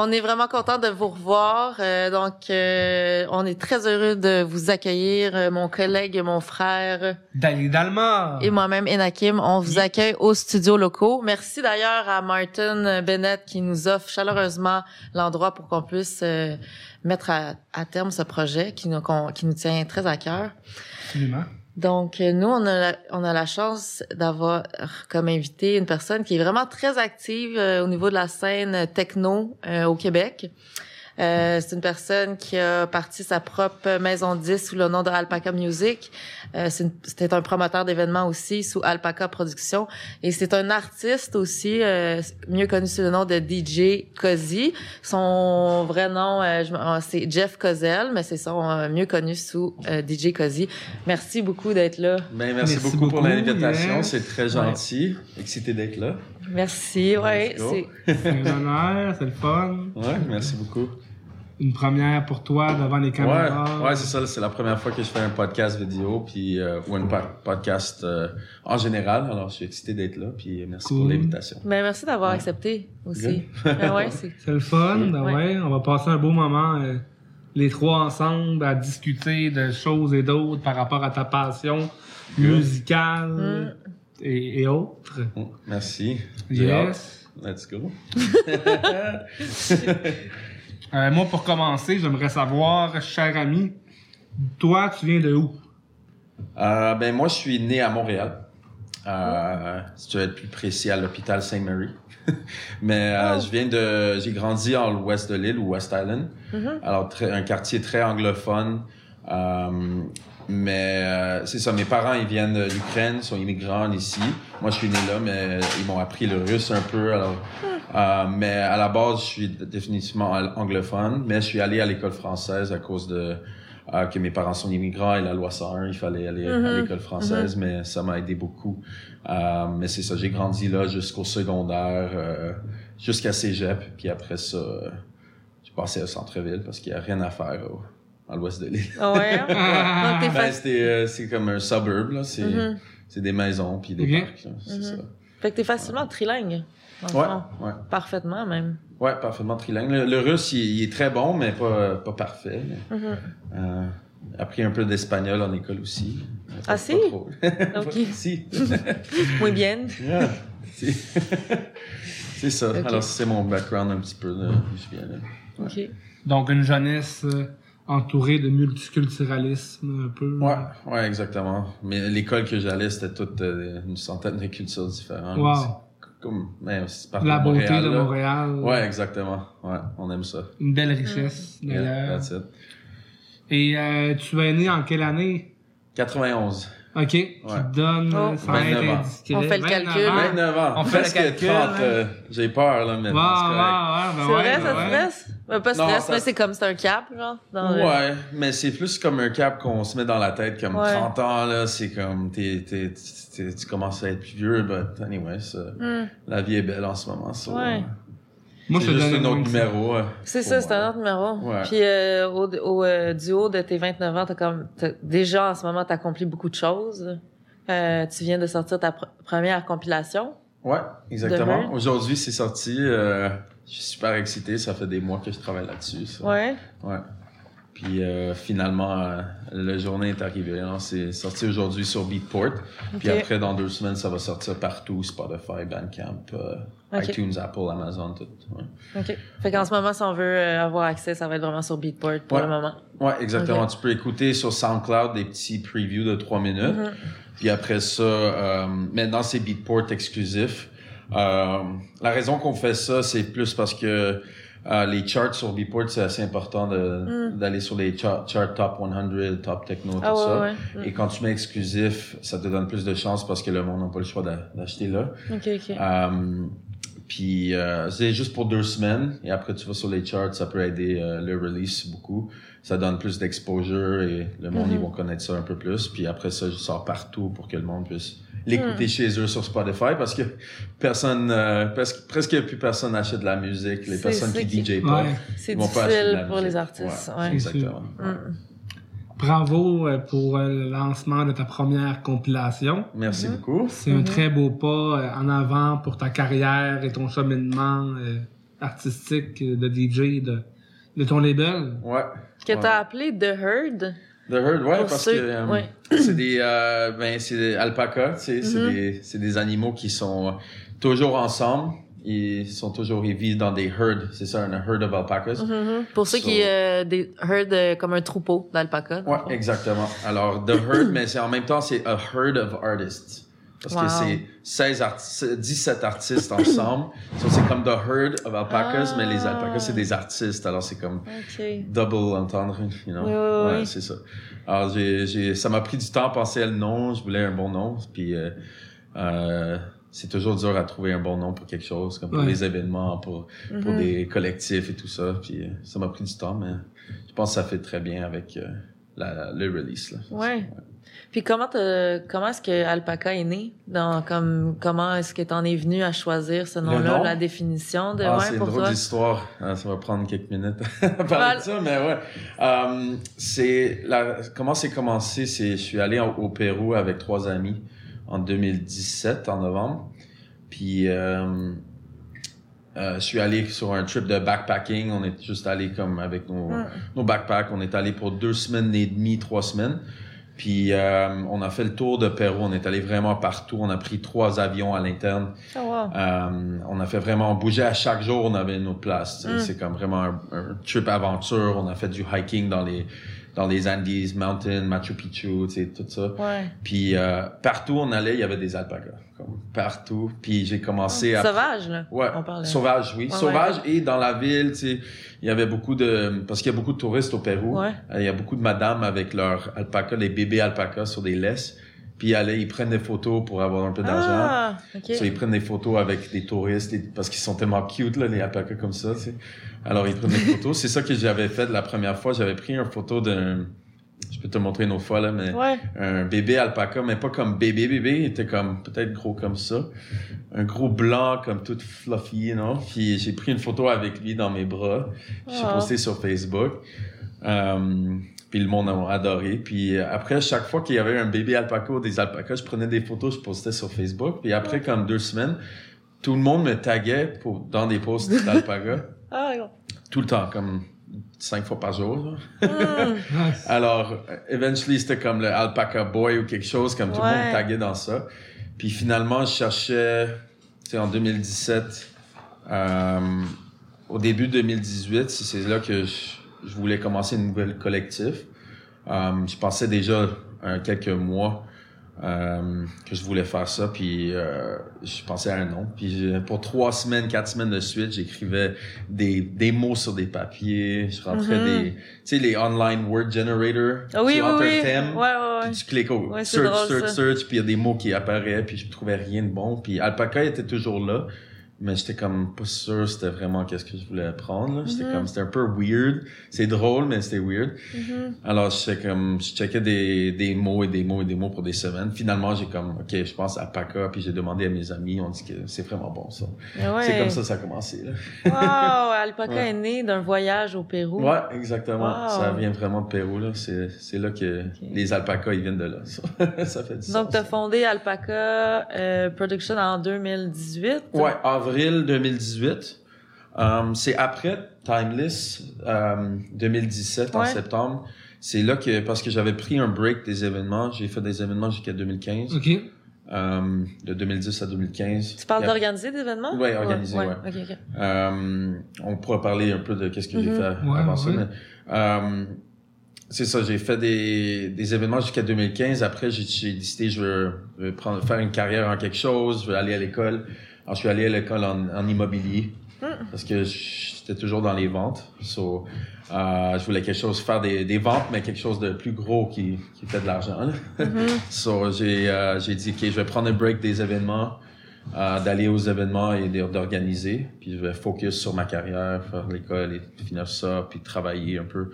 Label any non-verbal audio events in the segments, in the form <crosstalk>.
On est vraiment content de vous revoir. Euh, donc, euh, on est très heureux de vous accueillir, euh, mon collègue, mon frère. Dali Dalma. Et moi-même, Enakim. On vous accueille aux studios locaux. Merci d'ailleurs à Martin Bennett qui nous offre chaleureusement l'endroit pour qu'on puisse mettre à, terme ce projet qui nous, qui nous tient très à cœur. Absolument. Donc, euh, nous, on a la, on a la chance d'avoir comme invité une personne qui est vraiment très active euh, au niveau de la scène techno euh, au Québec. C'est une personne qui a parti sa propre maison de disques sous le nom de Alpaca Music. Euh, C'était un promoteur d'événements aussi sous Alpaca Productions. Et c'est un artiste aussi, euh, mieux connu sous le nom de DJ Cozy. Son vrai nom, euh, euh, c'est Jeff Kozel, mais c'est son mieux connu sous DJ Cozy. Merci beaucoup d'être là. Ben, merci, beaucoup, pour l'invitation. C'est très gentil. Excité d'être là. Merci, ouais. C'est un honneur, c'est le fun. Ouais, merci beaucoup une première pour toi devant les caméras? Ouais, c'est ça. C'est la première fois que je fais un podcast vidéo, puis euh, ou un podcast euh, en général. Alors, je suis excité d'être là, puis merci pour l'invitation. Ben, merci d'avoir accepté aussi. <laughs> ben, ouais, c'est... le fun. Ben, ouais. on va passer un beau moment. Euh, les trois ensemble à discuter de choses et d'autres par rapport à ta passion musicale mm. et, autres. Mm, merci. Yes. Let's go. <laughs> <laughs> Euh, moi, pour commencer, j'aimerais savoir, cher ami, toi, tu viens de où? Euh, ben, moi, je suis né à Montréal. Euh, si tu veux être plus précis, à l'hôpital Saint-Marie. <laughs> Mais euh, oh. je viens de... J'ai grandi en l'ouest de l'île, ou West Island. Mm-hmm. Alors, un quartier très anglophone. Mais euh, c'est ça, mes parents, ils viennent d'Ukraine, sont immigrants ici. Moi, je suis né là, mais ils m'ont appris le russe un peu. Alors, euh, mais à la base, je suis définitivement anglophone, mais je suis allé à l'école française à cause de euh, que mes parents sont immigrants et la loi 101, il fallait aller à mm-hmm. l'école française, mm-hmm. mais ça m'a aidé beaucoup. Euh, mais c'est ça, j'ai grandi là jusqu'au secondaire, jusqu'à Cégep, puis après ça, j'ai passé au centre-ville parce qu'il n'y a rien à faire à l'ouest de l'île. Ah ouais? Hein? <laughs> ben, euh, c'est comme un suburb, là. C'est mm -hmm. des maisons puis des mm -hmm. parcs, C'est mm -hmm. ça. Fait que t'es facilement ouais. trilingue. Ouais, ouais. Parfaitement, même. Ouais, parfaitement trilingue. Le, le russe, il, il, est très bon, mais pas, pas parfait. Mais, mm-hmm. euh, appris un peu d'espagnol en école aussi. Ah, si? <laughs> Pas trop. Ok. si. <laughs> Muy bien. Yeah. Si. c'est ça. Okay. Alors, c'est mon background un petit peu. Là. Je viens là. Ouais. OK. Donc, une jeunesse... Euh entouré de multiculturalisme un peu. Ouais, ouais, exactement. Mais l'école que j'allais, c'était toute euh, une centaine de cultures différentes. Wow. Comme, mais c'est La beauté Montréal, de Montréal. Ouais, exactement. Ouais, on aime ça. Une belle richesse, d'ailleurs. Yeah, that's it. Et euh, tu es né en quelle année? 91. OK. Qui donne oh. 29 ans. On fait le calcul. 29 ans. On fait le calcul. 30, euh, j'ai peur, là, mais wow, wow, wow, c'est vrai, ça te stresse? Ben, pas stress, ça... mais c'est comme, c'est un cap, genre. Dans ouais, le... mais c'est plus comme un cap qu'on se met dans la tête, comme ouais. 30 ans, là, c'est comme, t'es, t'es, t'es, tu commences à être plus vieux, but anyway, ça, mm. la vie est belle en ce moment, ça. Ouais. Moi, c'est juste un autre numéro. C'est ça, c'est un autre numéro. Ouais. Puis euh, au, au euh, du haut de tes 29 ans, t'as comme t'as, déjà en ce moment, t'as accompli beaucoup de choses. Euh, tu viens de sortir ta pr première compilation. Ouais, exactement. Aujourd'hui, c'est sorti. Euh, je suis super excité. Ça fait des mois que je travaille là-dessus. Ouais. Ouais. Puis euh, finalement, euh, la journée est arrivée. C'est sorti aujourd'hui sur Beatport. Okay. Puis après, dans deux semaines, ça va sortir partout. Spotify, Bandcamp, euh, okay. iTunes, Apple, Amazon, tout. Ouais. OK. Fait qu'en ce moment, si on veut avoir accès, ça va être vraiment sur Beatport pour ouais. le moment. Ouais, exactement. Okay. Tu peux écouter sur SoundCloud des petits previews de trois minutes. Mm -hmm. Puis après ça, maintenant, c'est Beatport exclusif. La raison qu'on fait ça, c'est plus parce que euh, les charts sur Beatport, c'est assez important de, mm. d'aller sur les charts chart top 100, top techno, tout ah, ouais, ça. Ouais. Mm. Et quand tu mets exclusif, ça te donne plus de chance parce que le monde n'a pas le choix d'acheter là. OK, OK. Um, puis euh, c'est juste pour deux semaines et après tu vas sur les charts, ça peut aider euh, le release beaucoup. Ça donne plus d'exposure et le monde mm -hmm. ils vont connaître ça un peu plus. Puis après ça, je sors partout pour que le monde puisse l'écouter mm. chez eux sur Spotify parce que personne, euh, presque, presque plus personne achète de la musique. Les personnes qui, qui DJ pas, ouais. ils vont pas acheter de la pour musique. les artistes. Ouais. ouais. Exactement. Mm. Bravo euh, pour euh, le lancement de ta première compilation. Merci mm -hmm. beaucoup. C'est -hmm. un très beau pas en avant pour ta carrière et ton cheminement artistique de DJ de, de ton label. Ouais. Que Ouais. t'as appelé The Herd. The herd, ouais, Pour parce ceux- que euh, ouais. c'est des, euh, ben, c'est des alpacas, tu sais, c'est Mhm. des, c'est des animaux qui sont toujours ensemble. Ils sont toujours, ils vivent dans des herds. C'est ça, un herd of alpacas. Mhm. Pour ceux qui euh, des herd euh, comme un troupeau d'alpaca. dans Ouais, exactement. Alors, The Herd, mais c'est en même temps, c'est a herd of artists. Parce Wow. que c'est 16 artistes, 17 artistes ensemble. So, c'est comme The Herd of Alpacas, mais les alpacas, c'est des artistes. Alors, c'est comme double entendre, you know? Oui, oui, oui. c'est ça. Alors, j'ai, ça m'a pris du temps à penser à le nom. Je voulais un bon nom. Puis, euh, euh, c'est toujours dur à trouver un bon nom pour quelque chose, comme pour Ouais. des événements, pour, pour Mhm. des collectifs et tout ça. Puis, euh, ça m'a pris du temps, mais je pense que ça fait très bien avec euh, la, le release. Là. Ouais. Puis comment comment est-ce que Alpaca est né? Dans comme comment est-ce que t'en es venu à choisir ce nom-là, nom? la définition de Ah, ouais c'est une drôle toi? d'histoire. Ah, ça va prendre quelques minutes <laughs> à parler de ça, mais ouais. Euh, c'est la, comment c'est commencé, c'est, je suis allé au, au Pérou avec trois amis en 2017, en novembre. Puis, euh, euh, je suis allé sur un trip de backpacking. On est juste allé comme avec nos, Mm. nos backpacks. On est allé pour deux semaines et demie, trois semaines. Puis, euh, on a fait le tour de Pérou. On est allé vraiment partout. On a pris trois avions à l'interne. Ah, wow. Euh, on a fait vraiment, on bougeait à chaque jour, on avait une autre place. tu sais. Mm. C'est comme vraiment un, un trip aventure. On a fait du hiking dans les dans les Andes Mountains, Machu Picchu, tu sais, tout ça. Ouais. Puis euh, partout où on allait, il y avait des alpacas, comme partout. Puis j'ai commencé à Sauvage là. Ouais, On parlait. sauvage, oui. Ouais, sauvage et dans la ville, tu sais, il y avait beaucoup de... Parce qu'il y a beaucoup de touristes au Pérou. Ouais. Euh, Il y a beaucoup de madames avec leurs alpacas, les bébés alpacas sur des laisses. Puis ils allaient, ils prennent des photos pour avoir un peu d'argent. Ah, ok. So, ils prennent des photos avec des touristes les- parce qu'ils sont tellement cute, là, les alpacas comme ça, tu sais. Alors, ils prennent des <laughs> photos. C'est ça que j'avais fait la première fois. J'avais pris une photo d'un... Je peux te montrer une autre fois, là, mais Ouais. un bébé alpaca, mais pas comme bébé bébé, il était comme peut-être gros comme ça. Un gros blanc comme tout fluffy, non? Puis j'ai pris une photo avec lui dans mes bras. Puis J'ai Ah. posté sur Facebook. Euh, puis le monde a adoré. Puis après, chaque fois qu'il y avait un bébé alpaca ou des alpacas, je prenais des photos, je postais sur Facebook. Puis après, comme deux semaines, tout le monde me taguait pour, dans des posts <laughs> d'alpaca. Ah, tout le temps, comme cinq fois par jour. Nice. <laughs> Alors, euh, eventually, c'était comme le Alpaca Boy ou quelque chose, comme tout le monde taguait dans ça. Puis finalement, je cherchais, tu sais, en 2017, euh, au début 2018, c'est- c'est là que je, je voulais commencer une nouvelle collectif. Euh, je pensais déjà euh, quelques mois euh, que je voulais faire ça, puis euh, je pensais à un nom. Puis pour trois semaines, quatre semaines de suite, j'écrivais des, des mots sur des papiers, je rentrais Mhm. des, tu sais, les online word generator. Ah oui, tu oui, rentres oui. un thème, Ouais, ouais, ouais. puis tu cliques au search, drôle, search, ça. search, puis il y a des mots qui apparaissent, puis je trouvais rien de bon. Puis Alpaca était toujours là, mais j'étais comme pas sûr c'était vraiment qu'est-ce que je voulais prendre. là. J'étais Mhm. comme, c'était un peu weird. C'est drôle, mais c'était weird. Mhm. Alors, j'étais comme, je checkais des, des mots et des mots et des mots pour des semaines. Finalement, j'ai comme, OK, je pense à Alpaca, puis j'ai demandé à mes amis, on dit que c'est vraiment bon, ça. Ah ouais. C'est comme ça ça a commencé, là. Wow, Alpaca Ouais. est né d'un voyage au Pérou. Ouais, exactement. Wow. Ça vient vraiment de Pérou, là. C'est, c'est là que les alpacas, ils viennent de là. Ça, <laughs> ça fait du Donc, sens. tu as fondé Alpaca euh, Production en 2018. Ouais, avril 2018. Um, c'est après Timeless, um, 2017, en Ouais. septembre. C'est là que, parce que j'avais pris un break des événements, j'ai fait des événements jusqu'à 2015, OK. um, de 2010 à 2015. Tu parles d'organiser des événements? Ouais, organiser, ouais. Um, on pourra parler un peu de qu'est-ce que j'ai Mhm. fait Ouais, avant ça. mais, um, c'est ça, j'ai fait des, des événements jusqu'à 2015. Après, j'ai, j'ai décidé je veux, je veux prendre, faire une carrière en quelque chose, je veux aller à l'école. Alors, je suis allé à l'école en, en immobilier parce que j'étais toujours dans les ventes. So, euh, je voulais quelque chose, faire des, des ventes, mais quelque chose de plus gros qui, qui fait de l'argent. là. <laughs> so, j'ai, euh, j'ai dit, OK, je vais prendre un break des événements, euh, d'aller aux événements et d'organiser. Puis je vais focus sur ma carrière, faire l'école et finir ça, puis travailler un peu.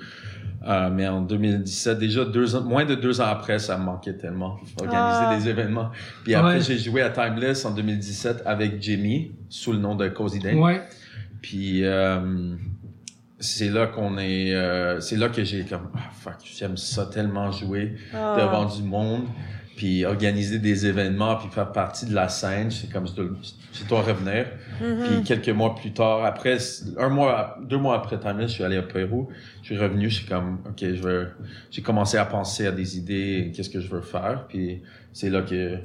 Euh, mais en 2017, déjà deux ans, moins de deux ans après, ça me manquait tellement, organiser Ah. des événements. Puis après, Ouais. j'ai joué à Timeless en 2017 avec Jimmy, sous le nom de Cozy Dane. Ouais. Puis euh, c'est là qu'on est, euh, c'est là que j'ai comme, ah, fuck, j'aime ça tellement jouer Ah. devant du monde. Puis organiser des événements, puis faire partie de la scène. C'est comme, je dois revenir. Mm-hmm. Puis quelques mois plus tard, après, un mois, deux mois après Timeless, je suis allé au Pérou. Je suis revenu, je suis comme, OK, je veux, j'ai commencé à penser à des idées, qu'est-ce que je veux faire. Puis c'est là que,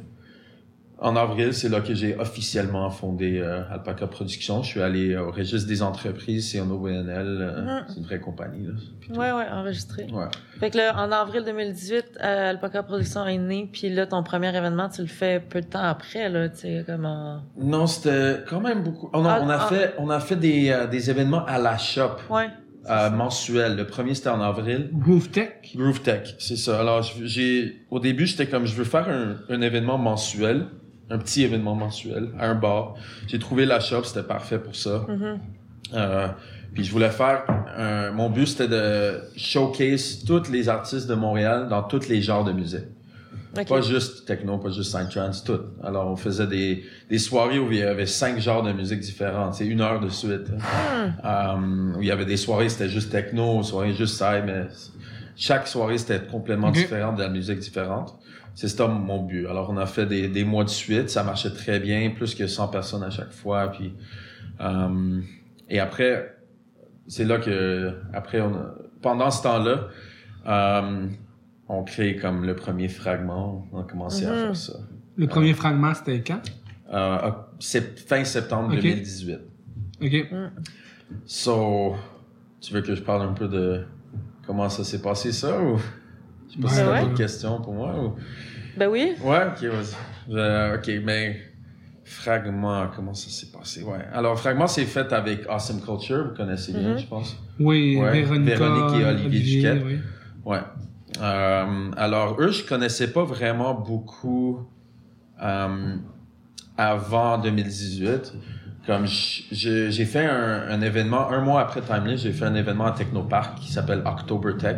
en avril, c'est là que j'ai officiellement fondé euh, Alpaca Productions. Je suis allé au registre des entreprises, c'est un OBNL, euh, Mhm. c'est une vraie compagnie. Là. Tout. Ouais, ouais, enregistré. Ouais. Fait que là, en avril 2018, euh, Alpaca Production est né, puis là, ton premier événement, tu le fais peu de temps après, là, tu sais, comme en... Non, c'était quand même beaucoup. On a, Ah, on a ah. fait, on a fait des, euh, des événements à la shop Ouais. euh, mensuels. Le premier c'était en avril. Groove Tech. Groove Tech, c'est ça. Alors, j'ai, au début, j'étais comme, je veux faire un, un événement mensuel, un petit événement mensuel, à un bar. J'ai trouvé la shop, c'était parfait pour ça. Mhm. Euh, puis je voulais faire, un- mon but c'était de showcase tous les artistes de Montréal dans tous les genres de musique. Pas juste techno, pas juste psytrance, tout. Alors on faisait des, des soirées où il y avait cinq genres de musique différentes, c'est une heure de suite. Hmm. Euh, où il y avait des soirées c'était juste techno, soirées juste ça, mais chaque soirée c'était complètement Ok. différent de la musique différente. C'est ça mon but. Alors on a fait des, des mois de suite, ça marchait très bien, plus que 100 personnes à chaque fois. Puis euh, et après, c'est là que après on a- pendant ce temps-là, euh, on crée comme le premier fragment, on a commencé à faire ça. Le premier fragment, c'était quand? Euh, fin septembre Ok. 2018. OK. So, tu veux que je parle un peu de comment ça s'est passé ça ou? Je sais pas si Ouais, t'as ouais. d'autres questions pour moi ou? Ben oui. ouais ok vas-y Je- ok mais fragment comment ça s'est passé? Ouais alors fragment c'est fait avec Awesome Culture vous connaissez bien Mhm. je pense Oui, Ouais, Véronica, Véronique et Olivier Duquette. oui. Ouais. Euh, alors, eux, je connaissais pas vraiment beaucoup euh, avant 2018. Comme j'ai fait un, un événement, un mois après Timeless, j'ai fait un événement à Technopark qui s'appelle October Tech.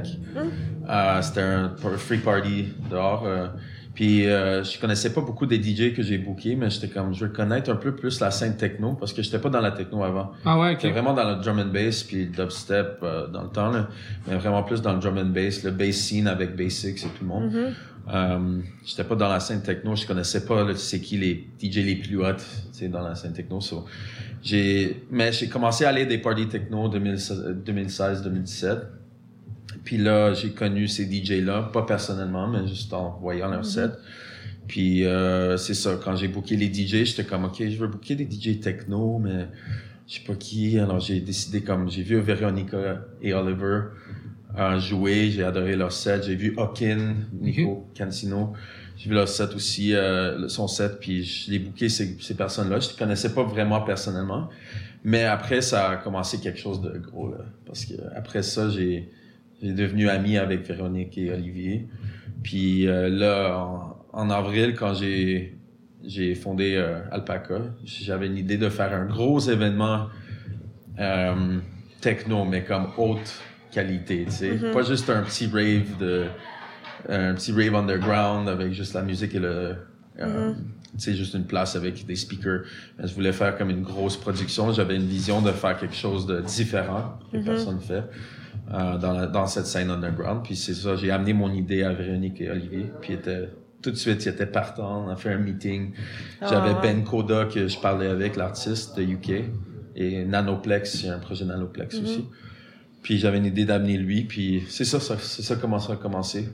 Euh, C'était un free party dehors. euh, puis euh, je connaissais pas beaucoup des DJ que j'ai bookés, mais j'étais comme, je veux connaître un peu plus la scène techno parce que j'étais pas dans la techno avant. Ah ouais, J'étais OK. vraiment dans le drum and bass puis le dubstep euh, dans le temps, là, mais vraiment plus dans le drum and bass, le bass scene avec Basics et tout le monde. Euh, j'étais pas dans la scène techno, je connaissais pas là, c'est qui les DJ les plus hot, tu sais, dans la scène techno. So, j'ai, mais j'ai commencé à aller à des parties techno 2016-2017. Puis là, j'ai connu ces DJ-là, pas personnellement, mais juste en voyant leur set. Puis euh, c'est ça, quand j'ai booké les DJ, j'étais comme, OK, je veux booker des DJ techno, mais je sais pas qui. Alors j'ai décidé comme, j'ai vu Veronica et Oliver euh, jouer, j'ai adoré leur set. J'ai vu Hawkin, Nico Cancino. J'ai vu leur set aussi, euh, son set, puis je l'ai booké ces, ces personnes-là. Je les connaissais pas vraiment personnellement. Mais après, ça a commencé quelque chose de gros, là. Parce que après ça, j'ai, devenu ami avec Véronique et Olivier. Puis euh, là, en, en avril, quand j'ai, j'ai fondé euh, Alpaca, j'avais une idée de faire un gros événement techno, mais comme haute qualité, tu sais. Mhm. Pas juste un petit rave de un petit rave underground avec juste la musique et le tu sais juste une place avec des speakers. Mais je voulais faire comme une grosse production, j'avais une vision de faire quelque chose de différent que Mhm. personne fait euh, dans la- dans cette scène underground. Puis c'est ça, j'ai amené mon idée à Véronique et Olivier, puis ils étaient tout de suite, ils étaient partants, on a fait un meeting. J'avais Ah. Ben Koda que je parlais avec, l'artiste de UK, et Nanoplex, il y a un projet Nanoplex Mhm. aussi. Puis j'avais une idée d'amener lui, puis c'est ça, ça c'est ça comment ça a commencé.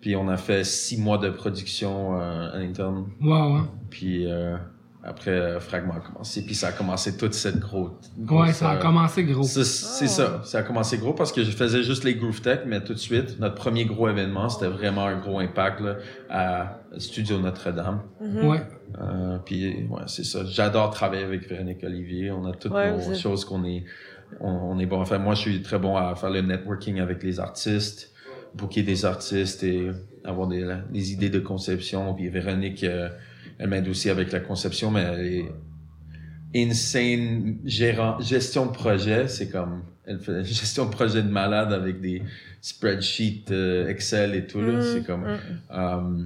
Puis on a fait six mois de production euh, à l'interne, Wow, hein. puis euh, après euh, Fragment a commencé, puis ça a commencé toute cette grosse. Ouais, grosse, ça a euh, commencé gros. c'est c'est Oh. ça, ça a commencé gros parce que je faisais juste les Groove Tech, mais tout de suite, notre premier gros événement, c'était vraiment un gros impact là, à Studio Notre-Dame. Mhm. Ouais. Euh, puis ouais, c'est ça. J'adore travailler avec Véronique Olivier. On a toutes Ouais, nos choses qu'on est, on, on est bon. Enfin, moi, je suis très bon à faire le networking avec les artistes, booker des artistes et avoir des, des idées de conception. Puis Véronique, euh, elle m'aide aussi avec la conception, mais elle est insane gérant, gestion de projet. C'est comme, elle fait une gestion de projet de malade avec des spreadsheets euh, Excel et tout. Mhm. C'est comme, Mhm. euh,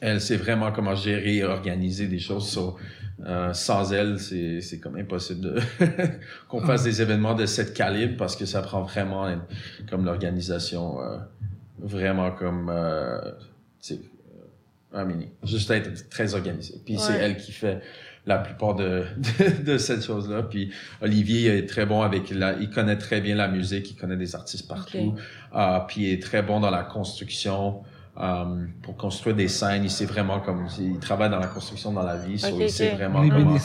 elle sait vraiment comment gérer et organiser des choses. So, euh, sans elle, c'est, c'est comme impossible de <laughs> qu'on fasse des événements de cet calibre parce que ça prend vraiment une- comme l'organisation euh, vraiment comme euh, tu sais, I mean, juste être très organisé. Puis c'est elle qui fait la plupart de, de, <laughs> de cette chose-là. Puis Olivier est très bon avec la, il connaît très bien la musique, il connaît des artistes partout. Ok. Euh, puis il est très bon dans la construction. Euh, pour construire des scènes, il sait vraiment comme il travaille dans la construction dans la vie, so Ok, il sait vraiment Les comment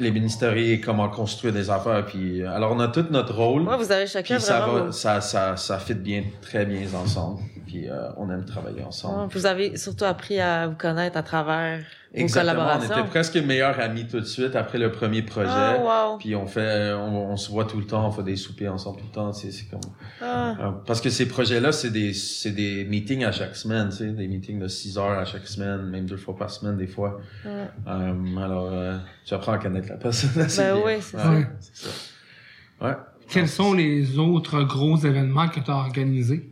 les ministéries, comment construire des affaires. Puis alors on a tout notre rôle. Ouais, vous avez chacun Puis ça vraiment. va, ça, ça, ça fit bien, très bien ensemble. Puis euh, on aime travailler ensemble. Ouais, Vous avez surtout appris à vous connaître à travers Exactement. On était presque meilleurs amis tout de suite après le premier projet. Ah, wow. Puis on fait, on, on se voit tout le temps, on fait des soupers ensemble tout le temps. C'est comme Ah. euh, parce que ces projets-là, c'est des, c'est des meetings à chaque semaine, tu sais, des meetings de 6 heures à chaque semaine, même deux fois par semaine des fois. Euh, alors, euh, tu apprends à connaître la personne. <laughs> Ben bien. oui, c'est Ouais, ça. c'est ça. Ouais. Quels sont les autres gros événements que tu as organisés?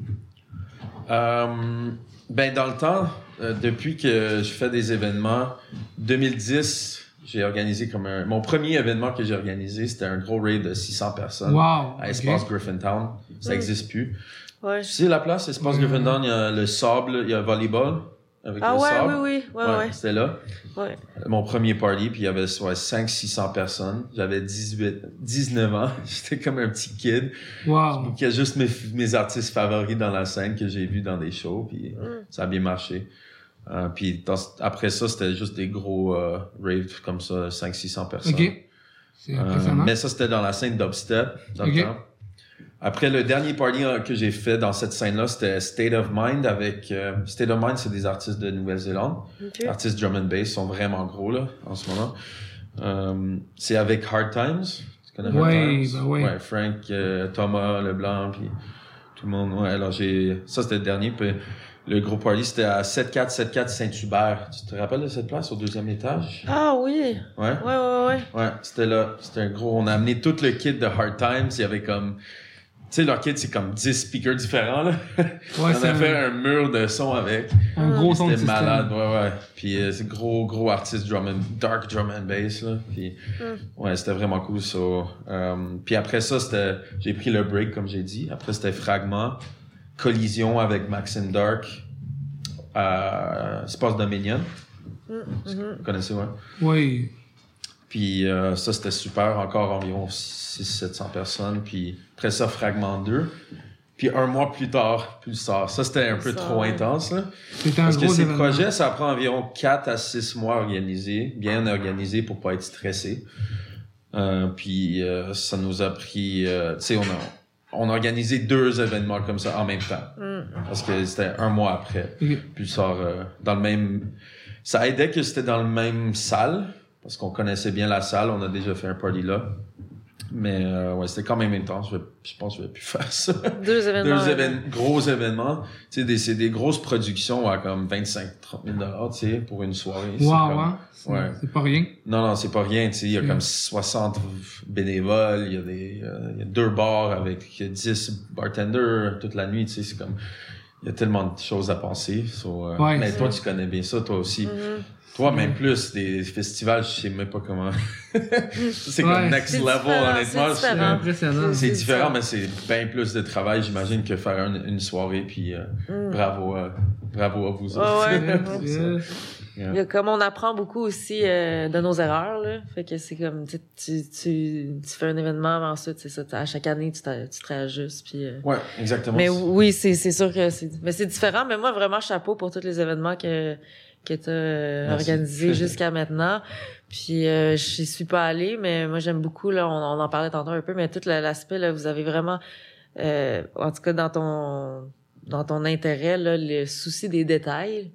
Euh, ben dans le temps, euh, depuis que je fais des événements, 2010, j'ai organisé comme un... Mon premier événement que j'ai organisé, c'était un gros raid de 600 personnes Wow! à. Espace Griffintown. Ça Mm. n'existe plus. Ouais. Tu sais la place, Espace Mm. Griffintown, il y a le sable, il y a le volleyball avec Ah le ouais, sable. oui, oui, ouais, ouais. C'était là. ouais. Mon premier party, puis il y avait soit 500-600 personnes. J'avais 18, 19 ans. <laughs> J'étais comme un petit kid. Wow! Il y a juste mes, mes artistes favoris dans la scène que j'ai vus dans des shows, puis Mm. ça a bien marché. Euh, puis dans- après ça, c'était juste des gros euh, raves comme ça, 500-600 personnes. Ok. C'est Euh, impressionnant. mais ça, c'était dans la scène dubstep, dans Ok. le temps. Après, le dernier party euh, que j'ai fait dans cette scène-là, c'était State of Mind avec... euh, State of Mind, c'est des artistes de Nouvelle-Zélande. Ok. Artistes drum and bass sont vraiment gros, là, en ce moment. Euh, c'est avec Hard Times. Tu connais Hard Ouais, Times? ben ouais. Frank, euh, Thomas, Leblanc, puis tout le monde. Ouais, alors j'ai... Ça, c'était le dernier. Puis le gros party, c'était à 7474 Saint-Hubert. Tu te rappelles de cette place, au deuxième étage? Ah oui. Ouais. Ouais, ouais, ouais. Ouais, c'était là. C'était un gros... On a amené tout le kit de Hard Times. Il y avait comme... Tu sais, leur kit, c'est comme 10 speakers différents, là. <laughs> Ouais, on c'est a fait un, un mur de son avec. un gros son de C'était système. malade, ouais, ouais. Puis euh, c'est gros, gros artiste drum and, dark drum and bass, là. Puis, Mm. ouais, c'était vraiment cool, ça. Euh, puis après ça, c'était, j'ai pris le break, comme j'ai dit. Après, c'était Fragment, Collision avec Maxime Dark, euh, Space Dominion. Mm, mhm. Vous connaissez, ouais? Oui. Puis euh, ça, c'était super, encore environ 600-700 personnes. Puis après ça, Fragment 2. Puis un mois plus tard, plus tard. Ça, c'était un peu Ça, trop ouais. intense, là. C'était un Parce que ces événement. projets, ça prend environ 4 à 6 mois organisés, bien organisés pour pas être stressé. Euh, puis euh, ça nous a pris, euh, tu sais, on a, on a organisé deux événements comme ça en même temps. Mm. Parce que c'était un mois après. Ok. Puis ça, euh, dans le même... Ça aidait que c'était dans le même salle, parce qu'on connaissait bien la salle, on a déjà fait un party là. Mais euh, ouais, c'était quand même intense. Je, je pense que je vais plus <laughs> faire ça. Deux événements. Deux évén- gros événements. Tu sais, des, c'est des grosses productions à comme 25, 30 000 dollars, tu sais, pour une soirée. C'est Wow, comme- hein? C'est Ouais. c'est pas rien. Non, non, c'est pas rien, tu sais. Il y a Mm. comme 60 bénévoles, il y a des, euh, il y a deux bars avec 10 bartenders toute la nuit, tu sais. C'est comme, il y a tellement de choses à penser. So, euh, Ouais, mais toi, tu connais bien ça, toi aussi. mhm. Toi, même plus, des festivals, je sais même pas comment. <laughs> c'est Ouais. comme next level, honnêtement. c'est impressionnant. C'est- différent, mais c'est bien plus de travail, j'imagine, que faire une, une soirée. Puis euh, Mm. bravo, euh, bravo à vous autres. ouais. <laughs> Yes. Il y a comme on apprend beaucoup aussi euh, de nos erreurs là, fait que c'est comme tu, tu tu tu fais un événement mais ensuite c'est ça à chaque année tu tu te réajustes puis euh, Ouais, exactement. mais oui c'est c'est sûr que c'est mais c'est différent mais moi vraiment chapeau pour tous les événements que que tu as Merci. organisés jusqu'à maintenant puis euh, j'y suis pas allée mais moi j'aime beaucoup là on, on en parlait tantôt un peu mais tout l'aspect là vous avez vraiment euh, en tout cas dans ton dans ton intérêt là le souci des détails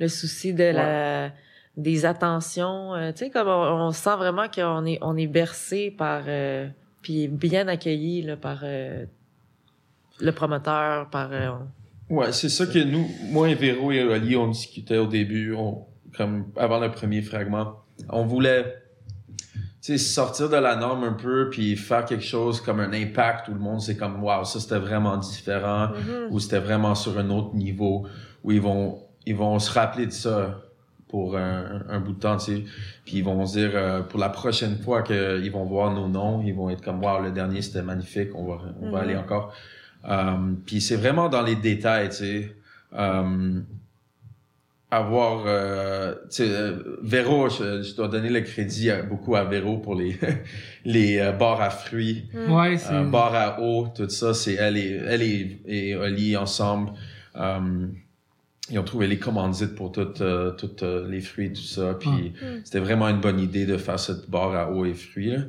le souci de la des attentions euh, tu sais comme on, on sent vraiment qu'on est on est bercé par euh, puis bien accueilli là, par euh, le promoteur par euh, Ouais, c'est ça que nous, moi et Véro et Oli, on discutait au début, on, comme avant le premier fragment. On voulait, sortir de la norme un peu, puis faire quelque chose comme un impact où le monde c'est comme, waouh, ça c'était vraiment différent, Mhm. ou c'était vraiment sur un autre niveau, où ils vont, ils vont se rappeler de ça pour un, un bout de temps, tu sais. Puis ils vont se dire, euh, pour la prochaine fois qu'ils vont voir nos noms, ils vont être comme, waouh, le dernier c'était magnifique, on va, on va Mhm. aller encore. Euh, puis c'est vraiment dans les détails, tu sais. Euh, avoir euh, tu sais Véro je, je, dois donner le crédit à, beaucoup à Véro pour les <laughs> les euh, bars à fruits mm. ouais c'est euh, bars à eau tout ça c'est elle et elle et, et Oli ensemble euh, ils ont trouvé les commandites pour toutes euh, toutes les fruits tout ça puis mm. c'était vraiment une bonne idée de faire cette bar à eau et fruits là.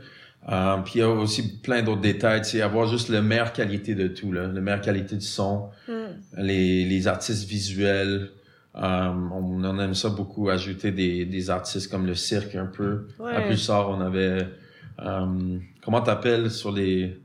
Euh, puis il y a aussi plein d'autres détails, tu sais, avoir juste la meilleure qualité de tout, là, la meilleure qualité du son, Mm. les, les artistes visuels, euh, on en aime ça beaucoup, ajouter des, des artistes comme le cirque un peu. Ouais. À plus tard, on avait, euh, comment t'appelles sur les,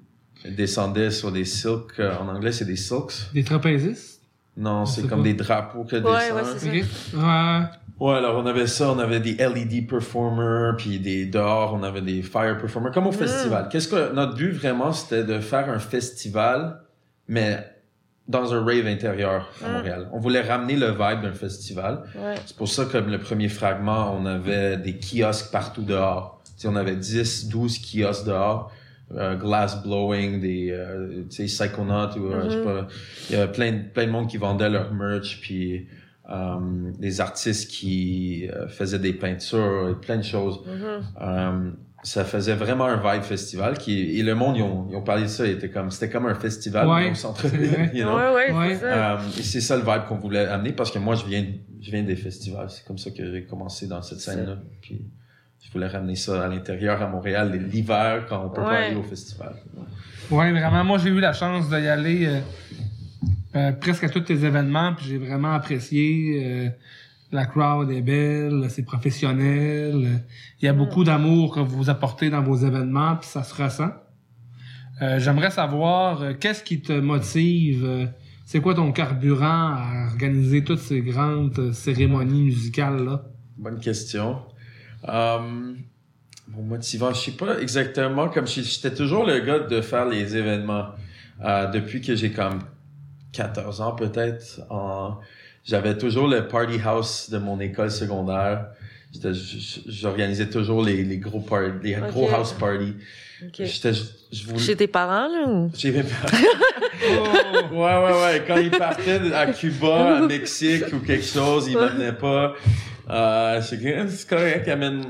descendait sur des silks, euh, en anglais c'est des silks? Des trapézistes? Non, c'est comme pas. des drapeaux que Ouais, descendent. ouais, c'est. Ouais. Ouais, alors on avait ça, on avait des LED performers, puis des dehors, on avait des fire performers, comme au Mm. festival. Qu'est-ce que notre but vraiment, c'était de faire un festival, mais dans un rave intérieur à Mm. Montréal. On voulait ramener le vibe d'un festival. Ouais. C'est pour ça que le premier fragment, on avait des kiosques partout dehors. Tu sais, on avait 10, 12 kiosques dehors. Euh, glass blowing, des, euh, tu sais, Psychonauts ou, euh, je sais Mhm. pas. Il y avait plein, de- plein de monde qui vendait leur merch, puis euh, des artistes qui faisaient des peintures et plein de choses. Mhm. Euh, ça faisait vraiment un vibe festival qui et le monde ils ont, ils ont parlé de ça, il était comme c'était comme un festival Ouais, au c'est centre-ville, vrai. <laughs> you know? Ouais, ouais, Ouais. c'est ça. Euh, et c'est ça le vibe qu'on voulait amener parce que moi je viens je viens des festivals, c'est comme ça que j'ai commencé dans cette scène là puis je voulais ramener ça à l'intérieur à Montréal l'hiver quand on peut pas aller au festival. Ouais, vraiment. Moi, j'ai eu la chance d'y aller euh, euh, presque à tous tes événements, puis j'ai vraiment apprécié. euh, la crowd est belle, c'est professionnel. Il y a beaucoup d'amour que vous apportez dans vos événements, puis ça se ressent. Euh, J'aimerais savoir euh, qu'est-ce qui te motive. euh, c'est quoi ton carburant à organiser toutes ces grandes euh, cérémonies musicales là Bonne question. Euh, mon motivant, je sais pas exactement comme je- j'étais toujours le gars de faire les événements Euh, depuis que j'ai comme 14 ans peut-être. en- J'avais toujours le party house de mon école secondaire. J'organisais toujours les, les gros parties, les gros house parties. Ok. J'étais, je voulais. Chez tes parents, là, ou? J'ai même pas- Ouais, ouais, ouais. Quand ils partaient à Cuba, à <laughs> Mexique ou quelque chose, ils m'amenaient pas. Euh, <laughs> c'est correct, amène.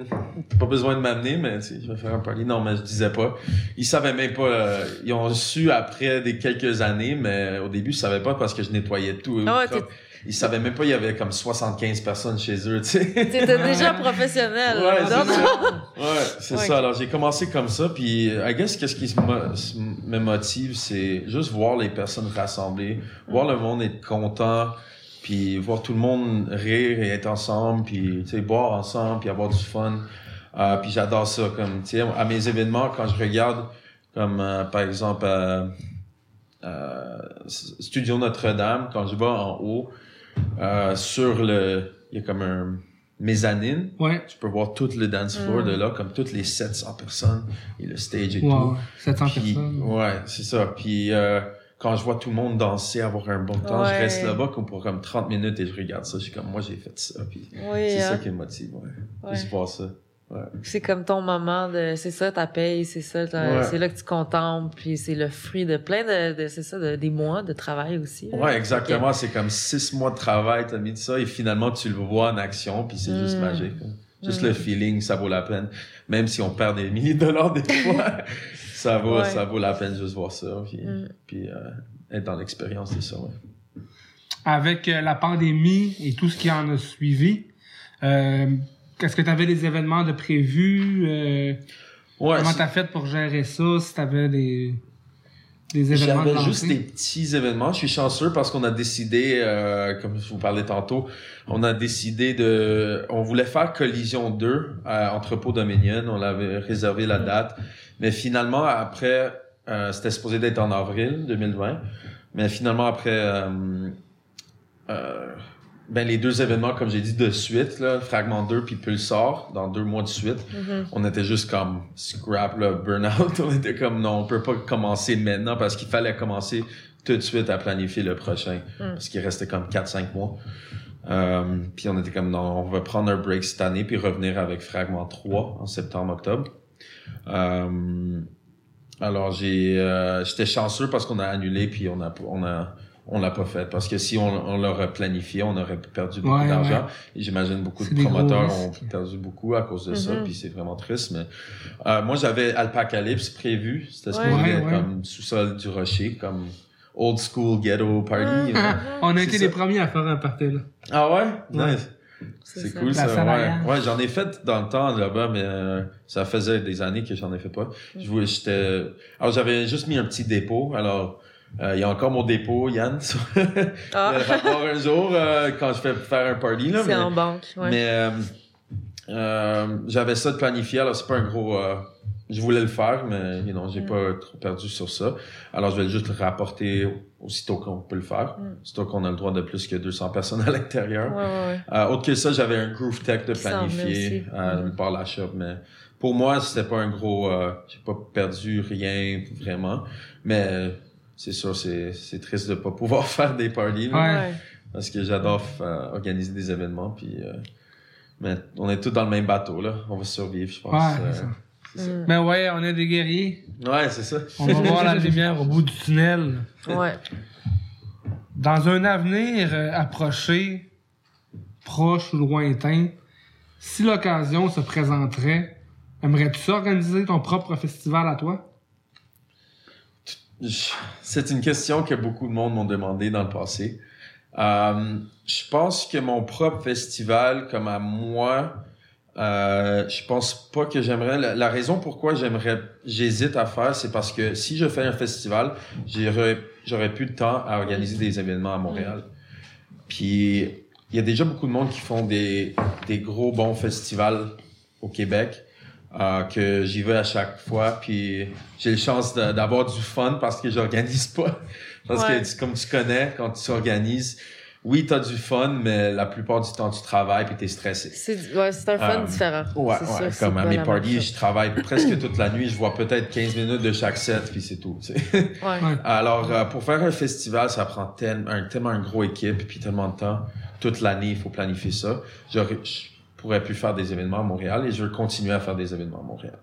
T'as pas besoin de m'amener, mais tu sais, je vais faire un party. Non, mais je disais pas. Ils savaient même pas. euh, ils ont su après des quelques années, mais au début, ils savaient pas parce que je nettoyais tout. Comme- ils savaient même pas, il y avait comme 75 personnes chez eux, tu sais. T'étais déjà <laughs> professionnel. Ouais, c'est ça. Ouais, c'est Ouais. ça. Alors, j'ai commencé comme ça, puis I guess qu'est-ce qui me motive, c'est juste voir les personnes rassemblées, voir le monde être content, puis voir tout le monde rire et être ensemble, puis tu sais boire ensemble, puis avoir du fun. Euh, puis j'adore ça, comme tu sais, à mes événements quand je regarde, comme euh, par exemple euh, Studio Notre-Dame, quand je vais en haut sur le, il y a comme un mezzanine Ouais. tu peux voir tout le dance floor Mm. de là, comme toutes les 700 personnes et le stage et Wow. tout. 700 Puis, personnes. ouais, c'est ça. Puis quand je vois tout le monde danser, avoir un bon temps, je reste là-bas comme pour comme 30 minutes et je regarde ça. Je suis comme, moi j'ai fait ça. Puis Oui, c'est ça hein. qui me motive, ouais. Ouais. Voir ça. C'est comme ton moment de, c'est ça ta paye, c'est ça, c'est là que tu contemples, puis c'est le fruit de plein de, de c'est ça, de, des mois de travail aussi. là. Ouais, exactement. C'est comme six mois de travail, t'as mis de ça et finalement tu le vois en action puis c'est juste Mm. magique. hein. Juste Mm. le feeling, ça vaut la peine. Même si on perd des milliers de dollars des fois, <laughs> ça vaut, Ouais. ça vaut la peine juste voir ça puis, Mm. puis euh, être dans l'expérience de ça, ouais. avec euh, la pandémie et tout ce qui en a suivi, euh, est-ce que tu avais des événements de prévus? Euh, Ouais, comment c'est- t'as fait pour gérer ça? Si t'avais des, des de J'avais juste des petits événements. Je suis chanceux parce qu'on a décidé, euh, comme je vous parlais tantôt, on a décidé de... On voulait faire Collision 2 à Entrepôt Dominion. On avait réservé la date. Mais finalement, après, euh, c'était supposé d'être en avril 2020. Mais finalement, après... euh, euh, ben, les deux événements, comme j'ai dit, de suite, là, Fragment 2 puis Pulsar, dans deux mois de suite, Mhm. on était juste comme scrap, là, burn-out. <laughs> On était comme, non, on peut pas commencer maintenant parce qu'il fallait commencer tout de suite à planifier le prochain. Parce qu'il restait comme 4-5 mois. Euh, puis on était comme, non, on va prendre un break cette année puis revenir avec Fragment 3 en septembre-octobre. Euh, alors j'ai, euh, j'étais chanceux parce qu'on a annulé puis on a, on a, on l'a pas fait parce que si on, on l'aurait planifié, on aurait perdu beaucoup d'argent. Et j'imagine beaucoup de promoteurs ont perdu beaucoup à cause de ça, mm-hmm. puis c'est vraiment triste. Mais euh, moi, j'avais Alpacalypse prévu. C'était ce ouais, comme sous-sol du rocher, comme old school ghetto party. Ah, on a été les premiers à faire un party là. Ah ouais? C'est cool ça. Ouais, ouais j'en ai fait dans le temps là-bas, mais euh, ça faisait des années que j'en ai fait pas. Je voulais, j'étais. Alors j'avais juste mis un petit dépôt. Alors il y a encore mon dépôt, Yann, <laughs> ah. rapport un jour euh, quand je fais faire un party. là. C'est en banque, ouais. Mais euh, j'avais ça de planifié, alors c'est pas un gros... je voulais le faire, mais you know, j'ai mm. pas trop perdu sur ça. Alors je vais juste le rapporter aussitôt qu'on peut le faire. Mm. Aussitôt qu'on a le droit de plus que 200 personnes à l'intérieur. Ouais, ouais, autre que ça, j'avais un Groove Tech de planifier euh, mm. par la shop, mais pour moi, c'était pas un gros... j'ai pas perdu rien vraiment, mais c'est sûr, c'est, triste de pas pouvoir <laughs> faire des parties. Parce que j'adore organiser des événements. Puis, euh, mais on est tous dans le même bateau, là. On va survivre, je pense. Ouais, euh, c'est ça. Mais ouais, on est des guerriers. Ouais, c'est ça. On va voir la <laughs> lumière au bout du tunnel. Ouais. Dans un avenir euh, approché, proche ou lointain, si l'occasion se présenterait, aimerais-tu organiser ton propre festival à toi? C'est une question que beaucoup de monde m'ont demandé dans le passé. Euh, je pense que mon propre festival, comme à moi, euh, je pense pas que j'aimerais. La, raison pourquoi j'aimerais, j'hésite à faire, c'est parce que si je fais un festival, j'aurais, j'aurais plus de temps à organiser des événements à Montréal. Puis il y a déjà beaucoup de monde qui font des, des gros bons festivals au Québec. Euh, que j'y vais à chaque fois, puis j'ai le chance d'avoir du fun parce que j'organise pas. <laughs> Parce que comme tu connais, quand tu s'organises, oui, tu as du fun, mais la plupart du temps, tu travailles puis tu es stressé. C'est ouais, un fun euh, différent. Ouais, ouais comme à mes parties, je travaille presque toute la nuit, je vois peut-être 15 minutes de chaque set, puis c'est tout. Ouais. Alors, euh, pour faire un festival, ça prend tellement un, tellement une grosse équipe, puis tellement de temps. Toute l'année, il faut planifier ça. Je, pourrais plus faire des événements à Montréal et je veux continuer à faire des événements à Montréal.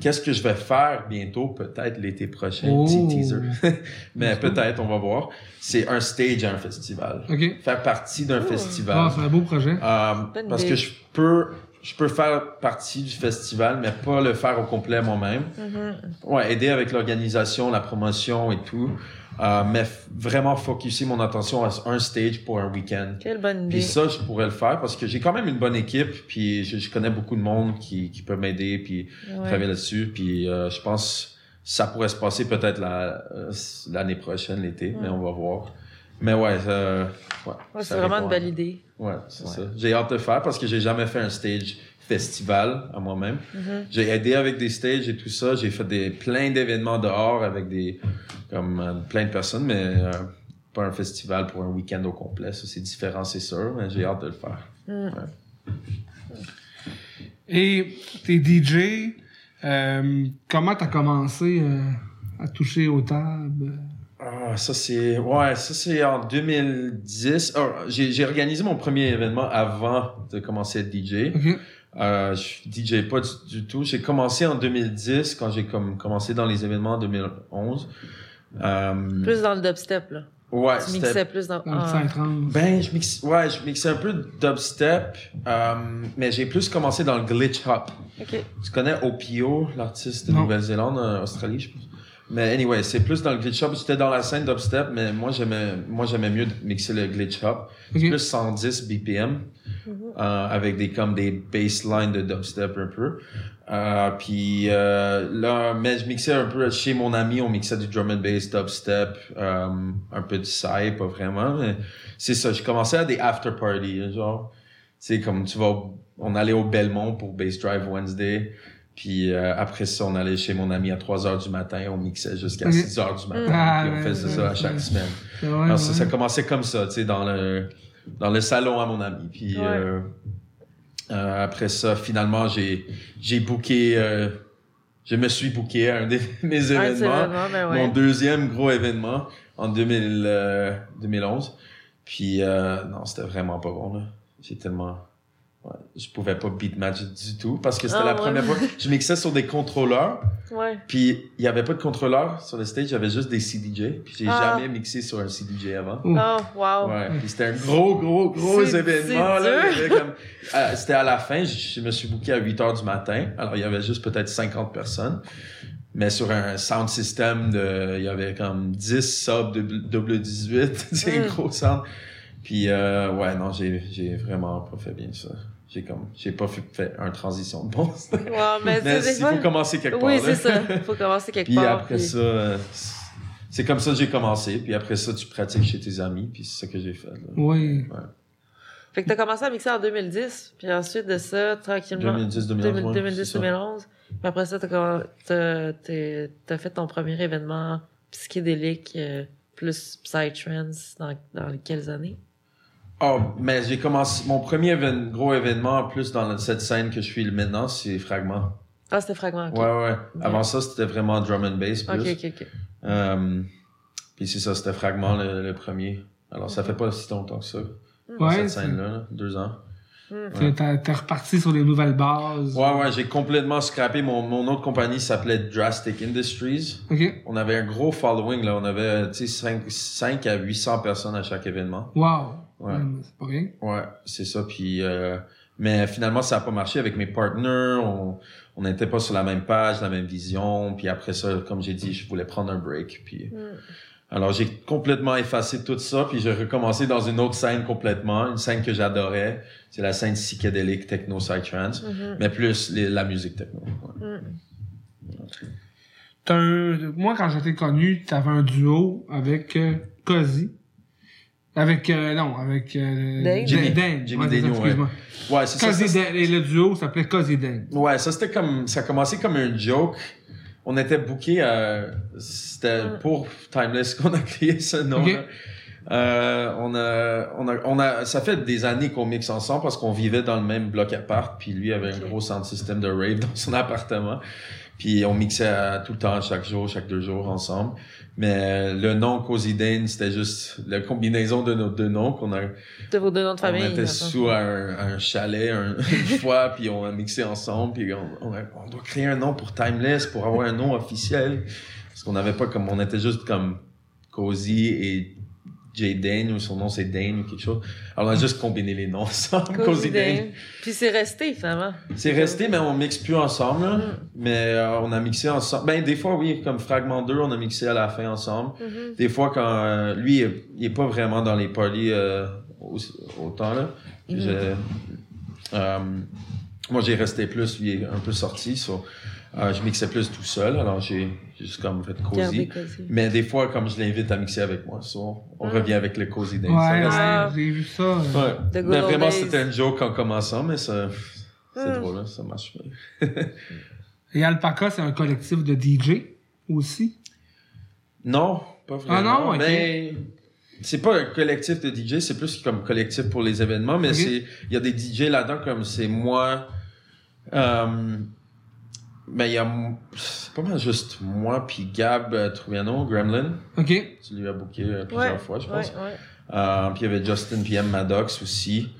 Qu'est-ce que je vais faire bientôt, peut-être l'été prochain, petit teaser, <laughs> <laughs> mais peut-être, on va voir. C'est un stage à un festival. Faire partie d'un oh. festival. Ah, c'est un beau projet. Euh, parce que je peux, je peux faire partie du festival, mais pas le faire au complet moi-même. Mm-hmm. Ouais, aider avec l'organisation, la promotion et tout. Euh, mais vraiment focuser mon attention à un stage pour un week-end. Quelle bonne idée. Puis ça, je pourrais le faire parce que j'ai quand même une bonne équipe, puis je, connais beaucoup de monde qui, qui peut m'aider, puis travailler là-dessus. Puis euh, je pense ça pourrait se passer peut-être euh, l'année prochaine, l'été, mais on va voir. Mais ouais, ouais, ouais c'est vraiment une belle idée. Ouais, c'est ça. J'ai hâte de faire parce que j'ai jamais fait un stage festival à moi-même. Mm-hmm. J'ai aidé avec des stages et tout ça. J'ai fait des plein d'événements dehors avec des comme euh, plein de personnes, mais euh, pas un festival pour un week-end au complet. Ça c'est différent, c'est sûr, mais j'ai hâte de le faire. Mm. Et t'es DJ. Euh, comment t'as commencé à toucher aux tables? Ah, ça c'est ouais, ça c'est en 2010. j'ai organisé mon premier événement avant de commencer à être DJ. Euh, je DJ pas du, tout. J'ai commencé en 2010 quand j'ai comme commencé dans les événements en 2011. Euh, plus dans le dubstep là. Ouais, tu mixais plus dans, ah. Ben je mixe ouais, je mixais un peu de dubstep euh, mais j'ai plus commencé dans le glitch hop. OK. Tu connais Opio, l'artiste de Nouvelle-Zélande, Australie, je pense? Mais anyway, c'est plus dans le glitch hop. J'étais dans la scène dubstep, mais moi j'aimais moi j'aimais mieux mixer le glitch hop. C'est plus 110 BPM. Euh, avec des comme des basslines de dubstep un peu. Euh, puis euh, là, mais je mixais un peu chez mon ami, on mixait du drum and bass, dubstep, euh, un peu de psy, pas vraiment. Mais c'est ça, j'ai commencé à des after parties, genre. C'est comme tu vas, on allait au Belmont pour Bass Drive Wednesday. Puis euh, après ça, on allait chez mon ami à 3 heures du matin, on mixait jusqu'à 6 heures du matin. Ah, puis on faisait ça à chaque semaine. Alors, ça, ça commençait comme ça, tu sais, dans le dans le salon à mon ami. Puis euh, euh, après ça, finalement, j'ai j'ai booké. Euh, je me suis booké à un de <laughs> mes événements, ben mon deuxième gros événement en 2000, 2011. Puis non, c'était vraiment pas bon là. J'ai tellement Ouais, je pouvais pas beatmatch du tout parce que c'était Ah, la ouais. première fois. Je mixais sur des contrôleurs, Ouais. puis il y avait pas de contrôleur sur le stage, il y avait juste des CDJ, puis j'ai Ah. jamais mixé sur un CDJ avant. Oh, wow. Ouais, puis c'était un gros, gros, gros événement. euh, c'était à la fin, je, je me suis booké à 8 heures du matin. Alors, il y avait juste peut-être 50 personnes. Mais sur un sound system de, il y avait comme 10 subs de double 18. C'est Mm. un gros sound. Puis, euh, ouais, non, j'ai, j'ai vraiment pas fait bien ça. J'ai comme, j'ai pas fait, fait un transition de bon. Wow, mais, <laughs> il faut commencer quelque part. Oui, c'est ça. Faut commencer quelque Puis part. après puis- ça, euh, c'est comme ça que j'ai commencé. Puis après ça, tu pratiques chez tes amis. Puis c'est ça que j'ai fait. là. Oui. Fait que t'as commencé à mixer en 2010, puis ensuite de ça, tranquillement. 2010, 2011. 2010-2011. Puis après ça, t'as, t'as fait ton premier événement psychédélique euh, plus psytrance dans, dans quelles années? Oh, mais j'ai commencé. Mon premier évén- gros événement, en plus, dans cette scène que je suis maintenant, c'est Fragment. Ah, c'était Fragment. ok. Ouais, ouais. Avant ça, c'était vraiment drum and bass plus. Ok, ok, ok. Euh, puis c'est ça, c'était Fragment le, le premier. Alors, ça fait pas si longtemps que ça. Ouais, cette scène-là, là, deux ans. T'es- T'es t'es reparti sur les nouvelles bases. Ouais, ouais, j'ai complètement scrappé. Mon, mon autre compagnie s'appelait Drastic Industries. OK. On avait un gros following, là. On avait, tu sais, 5, à 800 personnes à chaque événement. Wow. Ouais. Hum, C'est pas rien. Ouais, c'est ça. Puis, euh, mais finalement, ça a pas marché avec mes partners. On on n'était pas sur la même page, la même vision. Puis après ça, comme j'ai dit, je voulais prendre un break. Puis, Mm. alors j'ai complètement effacé tout ça. Puis j'ai recommencé dans une autre scène complètement, une scène que j'adorais. C'est la scène psychédélique techno psytrance, Mhm. mais plus les- la musique techno. ouais. Mm. T'as un- Moi, quand j'étais connu, t'avais un duo avec euh, Cozy. Avec, euh, non, avec... Euh, Dane? Jimmy- Dane. Jimmy Ouais, excuse-moi. Ouais, c'est ça. Et le duo s'appelait Cozy Dane. Ouais, ça c'était comme ça a commencé comme un joke. On était booké euh, c'était Mm. pour Timeless qu'on a créé ce nom. Ok. Euh, on a on a on a ça fait des années qu'on mixe ensemble parce qu'on vivait dans le même bloc appart puis lui avait un gros sound system de rave dans son <laughs> appartement. Puis on mixait à- tout le temps chaque jour, chaque deux jours ensemble. Mais le nom Cozy Dane, c'était juste la combinaison de nos deux noms qu'on a De vos deux noms de famille. on était sous un, un chalet un- <laughs> une fois, puis on a mixé ensemble, puis on, on, a- on doit créer un nom pour Timeless pour avoir un nom officiel. Parce qu'on n'avait pas comme, on était juste comme Cozy et Jay Dane, ou son nom c'est Dane ou quelque chose. Alors on a juste combiné les noms ensemble, Cozy, Dane. Dane. Puis c'est resté, finalement. C'est resté, mais on mixe plus ensemble. Mm. Mais euh, on a mixé ensemble. Ben des fois oui, comme Fragment 2, on a mixé à la fin ensemble. Mhm. Des fois, quand euh, lui, il est- il est pas vraiment dans les parties euh, au- autant là. Mhm. Je- euh, moi, j'ai resté plus, lui est un peu sorti. so, je mixais plus tout seul, alors j'ai juste comme fait cosy. Cozy. Mais des fois, comme je l'invite à mixer avec moi, so, on Mhm. revient avec le cosy dance. Ouais, Ah. j'ai vu ça. Ouais. Mais vraiment, c'était un joke en commençant, mais ça, c'est Mhm. drôle, hein, ça marche bien. <laughs> Et Alpaca, c'est un collectif de DJ aussi? Non, pas vraiment. Ah non, ok. Mais c'est pas un collectif de DJ, c'est plus comme collectif pour les événements, mais c'est il y a des DJ là-dedans comme c'est moi. Euh, mais il y a c'est pas mal juste moi puis Gab euh, Gremlin. OK. Tu lui as booké euh, plusieurs Ouais, fois, je ouais, pense. ouais. Euh, puis il y avait Justin PM Maddox aussi.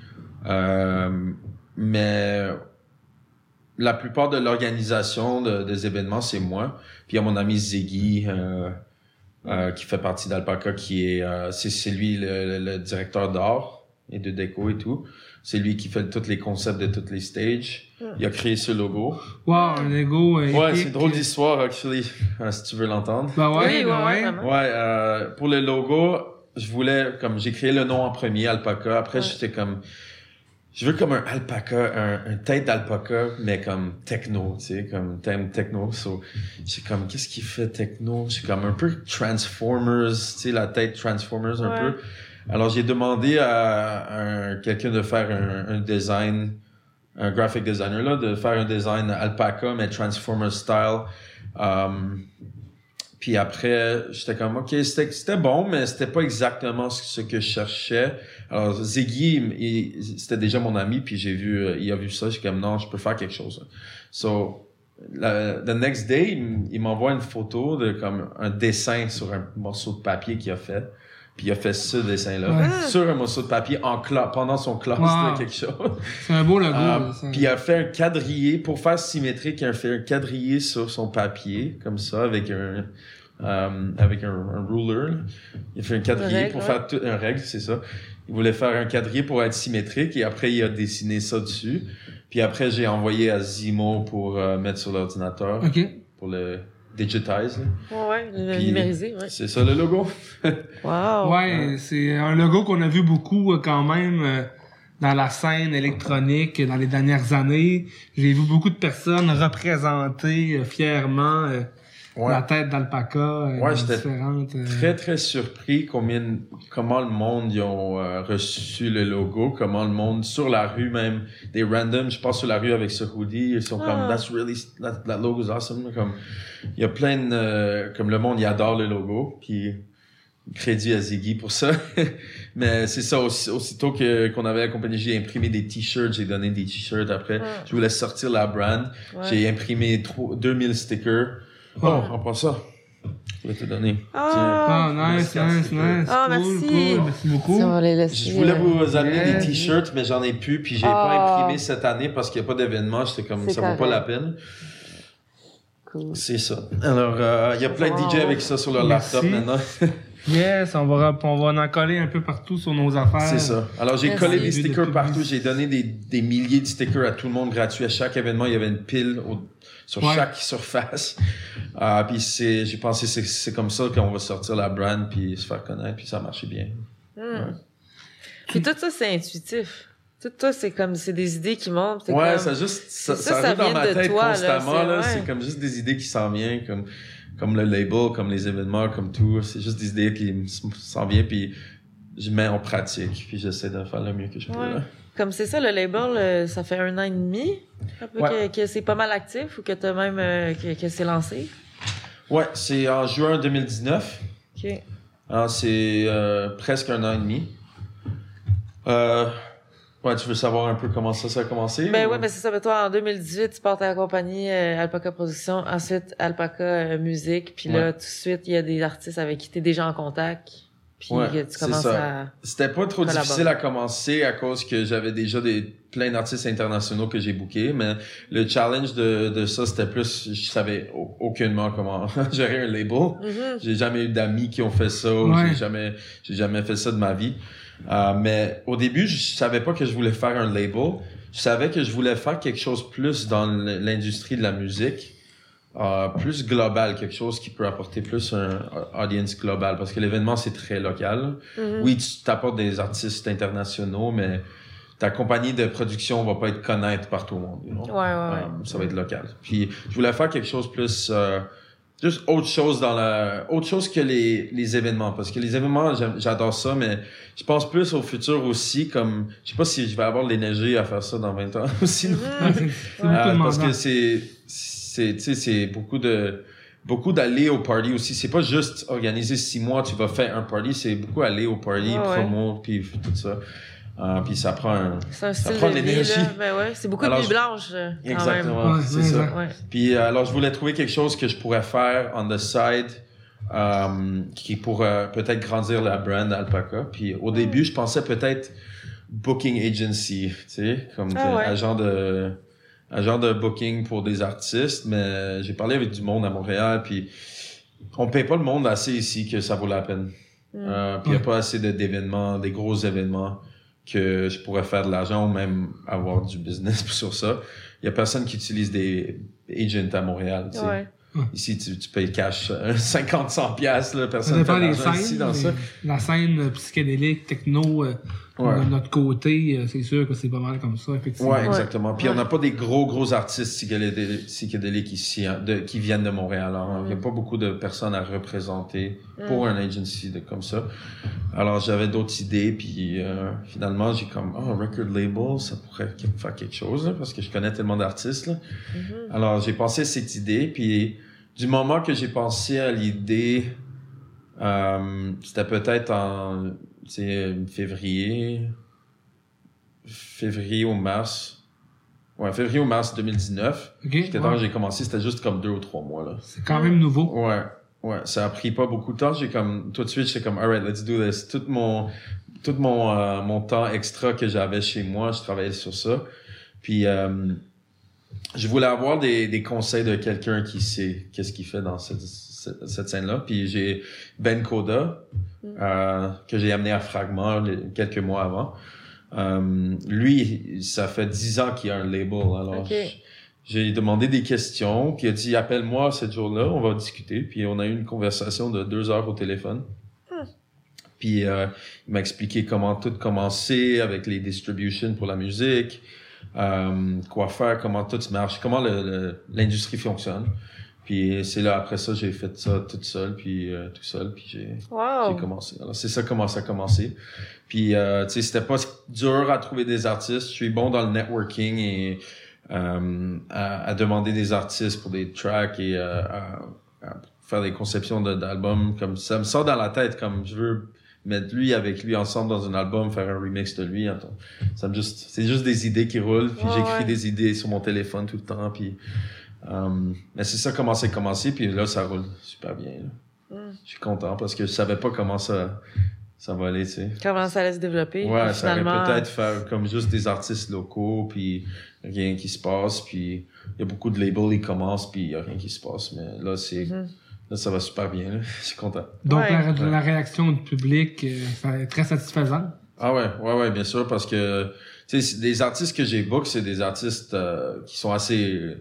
Euh, mais la plupart de l'organisation de- des événements, c'est moi. Puis il y a mon ami Ziggy euh, euh, qui fait partie d'Alpaca, qui est euh, c'est c'est lui le, le- le directeur d'art et de déco et tout. C'est lui qui fait tous les concepts de toutes les stages. Il a créé ce logo. Wow, un Lego euh, Ouais, c'est une drôle d'histoire, actually, <laughs> euh, si tu veux l'entendre. Ben ouais, Oui, ouais, ben ouais, ouais. euh, pour le logo, je voulais, comme j'ai créé le nom en premier, Alpaca. Après, Ouais. j'étais comme, je veux comme un alpaca, un, un tête d'alpaca, mais comme techno, tu sais, comme thème techno. So, j'ai comme, qu'est-ce qui fait techno? J'ai comme un peu Transformers, tu sais, la tête Transformers un Ouais. peu. Alors, j'ai demandé à, un- quelqu'un de faire un, design, un graphic designer, là, de faire un design alpaca, mais Transformers style. Um, puis après, j'étais comme, OK, c'était bon, mais c'était pas exactement ce, que je cherchais. Alors, Ziggy, c'était déjà mon ami, puis j'ai vu, euh, il a vu ça, j'ai comme, non, je peux faire quelque chose. So, the next day, il m'envoie une photo de comme un dessin sur un morceau de papier qu'il a fait. Puis il a fait ce dessin-là Ouais. sur un morceau de papier en cla- pendant son classe Wow. de quelque chose. C'est un beau logo. Euh, ça. puis il a fait un quadrillé pour faire symétrique. Il a fait un quadrillé sur son papier comme ça avec un euh, avec un, un ruler. Il a fait un quadrillé règle, pour ouais. faire tout un règle, c'est ça. Il voulait faire un quadrillé pour être symétrique et après il a dessiné ça dessus. Puis après j'ai envoyé à Zimo pour euh, mettre sur l'ordinateur OK. pour le digitize. là. Ouais, ouais, numériser, ouais. C'est ça le logo. <laughs> Wow. Ouais, c'est un logo qu'on a vu beaucoup euh, quand même euh, dans la scène électronique euh, dans les dernières années. J'ai vu beaucoup de personnes représenter fièrement euh, Ouais. la tête d'alpaca Ouais, différentes. euh, très très surpris combien comment le monde ils ont euh, reçu le logo comment le monde sur la rue même des randoms je passe sur la rue avec ce hoodie ils sont comme Ah. that's really that, that logo is awesome comme il y a plein de euh, comme le monde il adore le logo puis crédit à Ziggy pour ça <laughs> mais c'est ça aussi, aussitôt que qu'on avait accompagné j'ai imprimé des t-shirts j'ai donné des t-shirts après Ouais. je voulais sortir la brand Ouais. j'ai imprimé tro- 2000 stickers oh Ouais. on prend ça je vais te donner Ah, Ah, nice, Merci, nice, merci. nice. Ah, Cool, merci. cool, Merci beaucoup. Si on va les laisser. Je voulais euh, vous amener Yeah. des t-shirts, mais j'en ai plus, puis j'ai Ah. pas imprimé cette année parce qu'il n'y a pas d'événement. J'étais comme, ça vaut pas correct. la peine. Cool. C'est ça. Alors, euh, il y a plein de DJ avec ça sur leur Merci. laptop maintenant. <laughs> Yes, on va, on va en coller un peu partout sur nos affaires. C'est ça. Alors, j'ai collé des de stickers partout. J'ai donné des, des milliers de stickers à tout le monde gratuit. À chaque événement, il y avait une pile au- sur Ouais. chaque <laughs> surface. Euh, puis c'est, j'ai pensé c'est, c'est comme ça qu'on va sortir la brand puis se faire connaître. Puis ça a marché bien. Hmm. Puis tout ça, c'est intuitif. Tout ça, c'est comme, c'est des idées qui montent. c'est Ouais, comme- ça juste, ça, ça, ça, ça arrive dans vient ma de tête toi, là, constamment, c'est- là. C'est comme juste des idées qui s'en viennent, comme, comme le label, comme les événements, comme tout. C'est juste des idées qui s'en viennent, puis je mets en pratique, puis j'essaie de faire le mieux que je peux, Ouais. là. Comme c'est ça, le label, euh, ça fait un an et demi un peu Ouais. que, que c'est pas mal actif ou que t'as même euh, que, que c'est lancé? Ouais, c'est en juin 2019. Ok. Alors, c'est euh, presque un an et demi. Ouais, tu veux savoir un peu comment ça, ça a commencé? Ben ou- ouais, ben c'est ça. Ben toi, en 2018, tu portes à la compagnie Alpaca Production, ensuite Alpaca Musique, puis là, Ouais. tout de suite, il y a des artistes avec qui t'es déjà en contact, puis Ouais, que tu c'est commences ça. à... C'était pas trop Collaborer. difficile à commencer à cause que j'avais déjà des plein d'artistes internationaux que j'ai bookés, mais le challenge de, de ça, c'était plus, je savais au- aucunement comment <laughs> gérer un label. Mhm. J'ai jamais eu d'amis qui ont fait ça, ou Ouais. j'ai jamais, j'ai jamais fait ça de ma vie. Euh, mais au début, je savais pas que je voulais faire un label. Je savais que je voulais faire quelque chose plus dans l'industrie de la musique, euh, plus global, quelque chose qui peut apporter plus un audience global, parce que l'événement c'est très local. Mhm. Oui, tu t'apportes des artistes internationaux, mais ta compagnie de production va pas être connaître par tout le monde. you know? Ouais, ouais, ouais. Euh, ça va être local. Puis je voulais faire quelque chose plus euh, juste autre chose dans la autre chose que les, les événements parce que les événements j'aime- j'adore ça mais je pense plus au futur aussi comme je sais pas si je vais avoir l'énergie à faire ça dans 20 ans <laughs> aussi. Ouais, <laughs> c'est c'est Euh, parce que c'est c'est beaucoup de beaucoup d'aller au party aussi c'est pas juste organiser six mois tu vas faire un party c'est beaucoup aller au party ouais. promo puis tout ça Euh, puis ça prend un C'est un Ça prend de l'énergie. Ben ouais, c'est beaucoup Alors, de blanche, euh, exactement Ouais, c'est ça. Puis euh, alors je voulais trouver quelque chose que je pourrais faire on the side euh, qui pourrait peut-être grandir la brand Alpaca. Puis au début, je pensais peut-être booking agency, tu sais, comme Ah agent de agent de booking pour des artistes, mais j'ai parlé avec du monde à Montréal puis on paye pas le monde assez ici que ça vaut la peine. Mm. Euh, puis il y a pas assez de- d'événements, des gros événements que je pourrais faire de l'argent ou même avoir du business <laughs> sur ça. Il y a personne qui utilise des agents à Montréal. tu sais. Ouais. Ici, tu, tu payes cash euh, <laughs> 50, 100 piastres, personne dépend fait de des l'argent ici scènes. dans ça. La scène euh, psychédélique, techno, euh, Ouais. de notre côté, euh, c'est sûr que c'est pas mal comme ça, effectivement. Ouais, exactement. Puis on n'a pas des gros, gros artistes psychédéliques, psychédéliques ici, hein, de, qui viennent de Montréal. hein. Il n'y a Mm. pas beaucoup de personnes à représenter pour Mm. un agency de, comme ça. Alors j'avais d'autres idées, puis euh, finalement j'ai comme, oh, record label, ça pourrait faire quelque chose, là, parce que je connais tellement d'artistes. là. Mhm. Alors, j'ai pensé à cette idée, puis du moment que j'ai pensé à l'idée, euh, c'était peut-être en tu sais, février, février ou mars. Ouais, février ou mars 2019. Ok, J'étais ouais. quand j'ai commencé, c'était juste comme deux ou trois mois, là. C'est quand même nouveau. Ouais. Ouais, ça a pris pas beaucoup de temps. J'ai comme, tout de suite, j'étais comme, alright, let's do this. Tout mon, tout mon, euh, mon temps extra que j'avais chez moi, je travaillais sur ça. Puis, euh, je voulais avoir des, des conseils de quelqu'un qui sait qu'est-ce qu'il fait dans cette, cette, scène-là. Puis, j'ai Ben Koda, euh, que j'ai amené à Fragment quelques mois avant. Euh, lui, ça fait dix ans qu'il a un label. Alors, j'ai demandé des questions, puis il a dit appelle-moi ce jour-là, on va discuter. Puis on a eu une conversation de deux heures au téléphone. Puis euh, il m'a expliqué comment tout commencer avec les distributions pour la musique, quoi faire, comment tout marche, comment l'industrie fonctionne. Puis c'est là après ça j'ai fait ça toute seule, puis euh, tout seul, puis j'ai Wow. commencé. Alors, c'est ça comment ça a commencé. Puis, euh, tu sais, c'était pas dur à trouver des artistes. Je suis bon dans le networking et euh, à, à demander des artistes pour des tracks et euh, à, à faire des conceptions de- d'albums. Comme ça me sort dans la tête, comme je veux mettre lui avec lui ensemble dans un album, faire un remix de lui. Ça me juste, c'est juste des idées qui roulent. Puis j'écris ouais. des idées sur mon téléphone tout le temps. Puis, euh, mais c'est ça comment c'est commencé. Puis là, ça roule super bien. Mm. Je suis content parce que je savais pas comment ça, ça va aller, tu sais. Comment ça allait se développer. Ouais, puis ça aurait finalement, peut-être faire comme juste des artistes locaux, puis rien qui se passe, puis il y a beaucoup de labels, ils commencent, puis il y a rien qui se passe. Mais là, c'est, Mhm. là, ça va super bien, là. <laughs> Je suis content. Donc, Ouais. la, la réaction du public, euh, est très satisfaisante? Ah ouais, ouais, ouais, bien sûr, parce que, tu sais, des artistes que j'ai book, c'est des artistes euh, qui sont assez,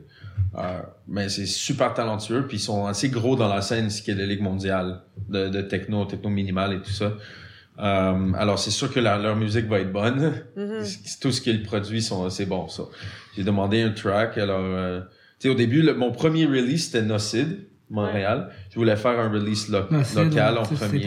euh, ben, c'est super talentueux, puis ils sont assez gros dans la scène psychédélique mondiale de, de techno, techno minimal et tout ça. Euh, alors, c'est sûr que la- leur musique va être bonne. Mhm. C'est- Tout ce qu'ils produisent, sont- c'est bon, ça. J'ai demandé un track, alors, euh, tu sais, au début, le- mon premier release, c'était Nocid, Montréal. Je voulais faire un release lo- local en premier.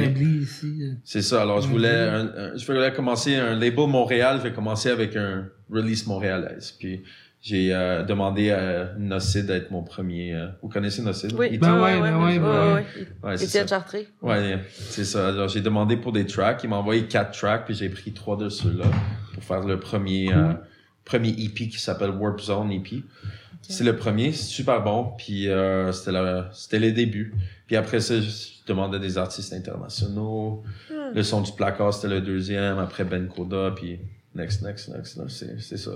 C'est ça. Alors, je voulais, un- un- je voulais commencer un label Montréal. Je vais commencer avec un release montréalaise. Puis, j'ai euh, demandé à Nocid d'être mon premier. euh, vous connaissez Nocid? Oui, Ben ouais, ouais, ouais, ben ouais, ouais, ouais, ben ouais. Ouais, c'est Étienne ça. Chartré. Ouais, c'est ça. Alors, j'ai demandé pour des tracks. Il m'a envoyé quatre tracks, puis j'ai pris trois de ceux-là pour faire le premier, euh, premier EP qui s'appelle Warp Zone EP. C'est le premier, c'est super bon, puis euh, c'était le, c'était les débuts. Puis après ça, je, je demandais des artistes internationaux. Hmm. Le son du placard, c'était le deuxième. Après Ben Koda, puis next, next, next. là, C'est, c'est ça.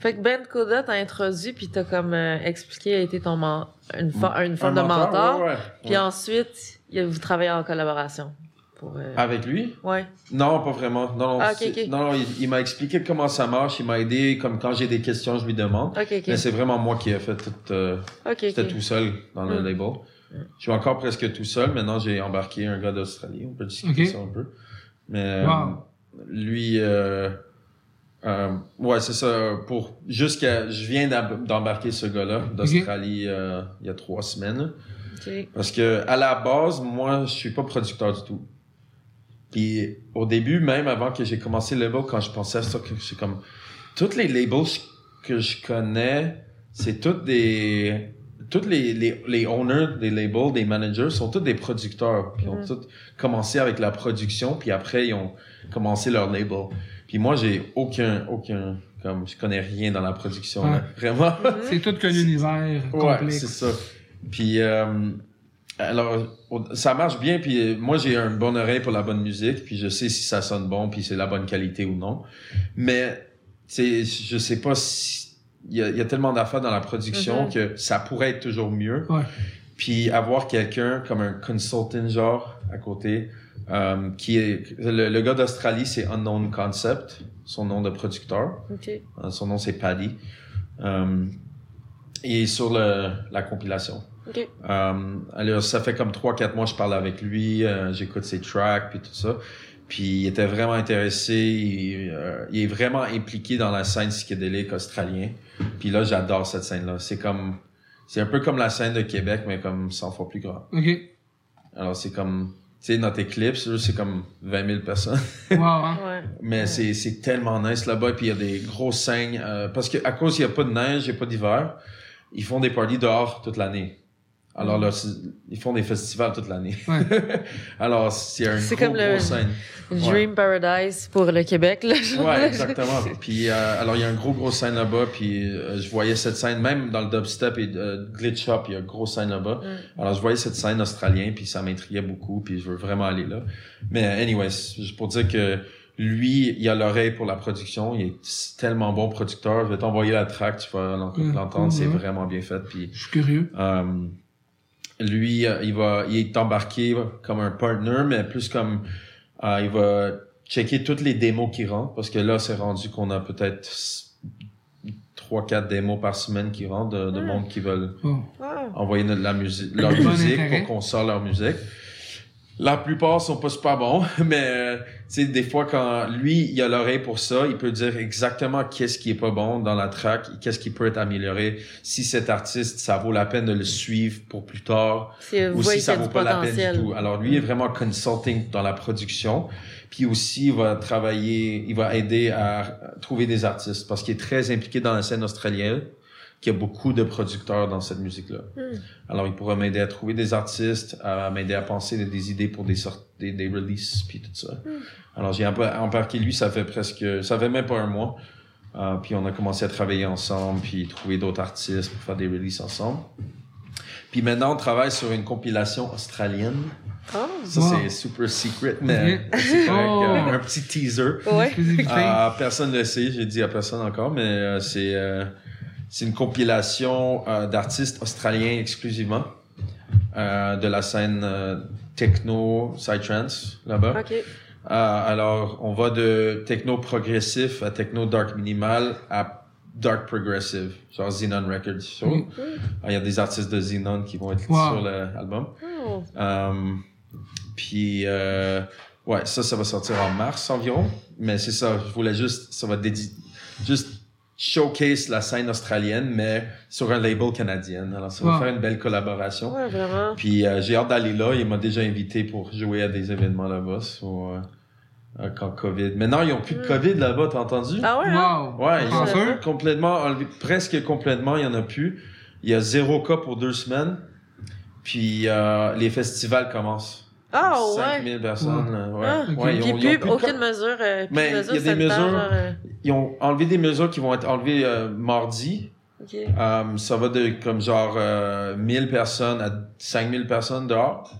Fait que Ben Koda t'a introduit puis t'as comme euh, expliqué a été ton men- une, fo- une forme Un de mentor. ouais, ouais, Puis ouais. ensuite, vous travaillez en collaboration. Pour, euh, Avec lui? Ouais. Non, pas vraiment. Non, non, Ah, non, non, il, il m'a expliqué comment ça marche. Il m'a aidé. Comme quand j'ai des questions, je lui demande. Ok, ok. Mais c'est vraiment moi qui ai fait tout. euh, J'étais tout seul dans le Mm. label. Je suis encore presque tout seul. Maintenant, j'ai embarqué un gars d'Australie. On peut discuter ça un peu. Mais euh, Wow. lui, euh, euh, ouais, c'est ça. Pour jusqu'à, je viens d'em- d'embarquer ce gars-là d'Australie euh, il y a trois semaines. Ok. Parce que à la base, moi, je suis pas producteur du tout. Puis au début, même avant que j'ai commencé le label, quand je pensais à ça, que c'est comme tous les labels que je connais, c'est tous des tous les, les, les owners des labels, des managers sont tous des producteurs. Puis ils ont Mhm. tous commencé avec la production, puis après ils ont commencé leur label. Puis moi, j'ai aucun aucun comme je connais rien dans la production, Ouais. là. vraiment. <laughs> C'est tout qu'un univers Ouais, complexe. c'est ça. Puis, euh, alors, ça marche bien. Puis, euh, moi, j'ai une bonne oreille pour la bonne musique. Puis, je sais si ça sonne bon, puis c'est la bonne qualité ou non. Mais, tu sais, je sais pas si. Il y a, il y a tellement d'affaires dans la production Mhm. que ça pourrait être toujours mieux. Ouais. Puis, avoir quelqu'un comme un consultant, genre, à côté, euh, qui est. Le, le gars d'Australie, c'est Unknown Concept, son nom de producteur. Euh, Son nom, c'est Paddy. Euh, il est sur le, la compilation. Alors, ça fait comme 3-4 mois que je parle avec lui, euh, j'écoute ses tracks, puis tout ça. Puis il était vraiment intéressé, il, euh, il est vraiment impliqué dans la scène psychédélique australienne. Puis là, j'adore cette scène-là. C'est comme... C'est un peu comme la scène de Québec, mais comme 100 fois plus grand. Alors, c'est comme... Tu sais, dans tes clips, c'est comme 20 000 personnes. Wow, hein? Ouais. Mais c'est, c'est tellement nice là-bas. Puis il y a des grosses scènes. euh, parce que à cause il n'y a pas de neige, il n'y a pas d'hiver, ils font des parties dehors toute l'année. Alors là, c'est- ils font des festivals toute l'année. Ouais. <laughs> Alors, c'est un C'est gros, comme le- gros scène. Dream Paradise pour le Québec, là. Ouais, exactement. Puis, euh, alors, il y a un gros, gros scène là-bas. Puis, euh, je voyais cette scène, même dans le dubstep et euh, glitch shop, il y a un gros scène là-bas. Mm. Alors, je voyais cette scène australienne, puis ça m'intriguait beaucoup, puis je veux vraiment aller là. Mais, anyways, juste pour dire que lui, il a l'oreille pour la production. Il est tellement bon producteur. Je vais t'envoyer la track, tu vas Mm, l'entendre. C'est vraiment bien fait. Puis, Je suis curieux. euh, lui, euh, il va, il est embarqué comme un partner, mais plus comme euh, il va checker toutes les démos qui rentrent, parce que là, c'est rendu qu'on a peut-être trois, quatre démos par semaine qui rentrent de, de Hmm. monde qui veulent Oh. Wow. envoyer notre- la musique, leur musique pour qu'on sorte leur musique. La plupart sont pas super bons, <laughs> mais euh, tu sais des fois quand lui il a l'oreille pour ça, il peut dire exactement qu'est-ce qui est pas bon dans la track, qu'est-ce qui peut être amélioré. Si cet artiste ça vaut la peine de le suivre pour plus tard, ou si ça vaut pas la peine du tout. Alors lui est vraiment consulting dans la production, puis aussi il va travailler, il va aider à trouver des artistes parce qu'il est très impliqué dans la scène australienne, qu'il y a beaucoup de producteurs dans cette musique-là. Hmm. Alors il pourra m'aider à trouver des artistes, à m'aider à penser des idées pour des sortes, des, des releases puis tout ça. Hmm. Alors j'ai un peu embarqué lui, ça fait presque, ça fait même pas un mois. Euh, puis on a commencé à travailler ensemble, puis trouver d'autres artistes pour faire des releases ensemble. Puis maintenant, on travaille sur une compilation australienne. Oh. Ça, Wow. c'est super secret, mais c'est correct. Oh. euh, un petit teaser. Ouais. Euh, personne ne le sait, j'ai dit à personne encore, mais euh, c'est euh, c'est une compilation euh, d'artistes australiens exclusivement euh, de la scène euh, techno, psytrance là-bas. Euh, alors, on va de techno progressif à techno dark minimal à dark progressive, genre Xenon Records. So, Mm. Il y a des artistes de Xenon qui vont être Wow. sur l'album. Oh. Euh, puis, euh, ouais, ça, ça va sortir en mars environ. Mais c'est ça, je voulais juste, ça va dédi juste showcase la scène australienne, mais sur un label canadien. Alors, ça va Wow. faire une belle collaboration. Ouais, vraiment. Puis, euh, j'ai hâte d'aller là. Il m'a déjà invité pour jouer à des événements là-bas. So, euh, euh, quand COVID. Maintenant, ils ont plus de Mm. COVID là-bas, t'as entendu? Ah ouais? hein? Wow. Ouais, ils ont complètement enlevé, presque complètement, il y en a plus. Il y a zéro cas pour deux semaines. Puis euh, les festivals commencent. Ah ouais. 5000 personnes. ouais. Ah, Ouais, ils Puis ont- ils ont plus, aucune mesure, euh, plus Mais mesure il y a des mesures- genre, euh, Ils ont enlevé des mesures qui vont être enlevées euh, mardi. Ça va de comme genre euh, 1000 personnes à 5000 personnes dehors.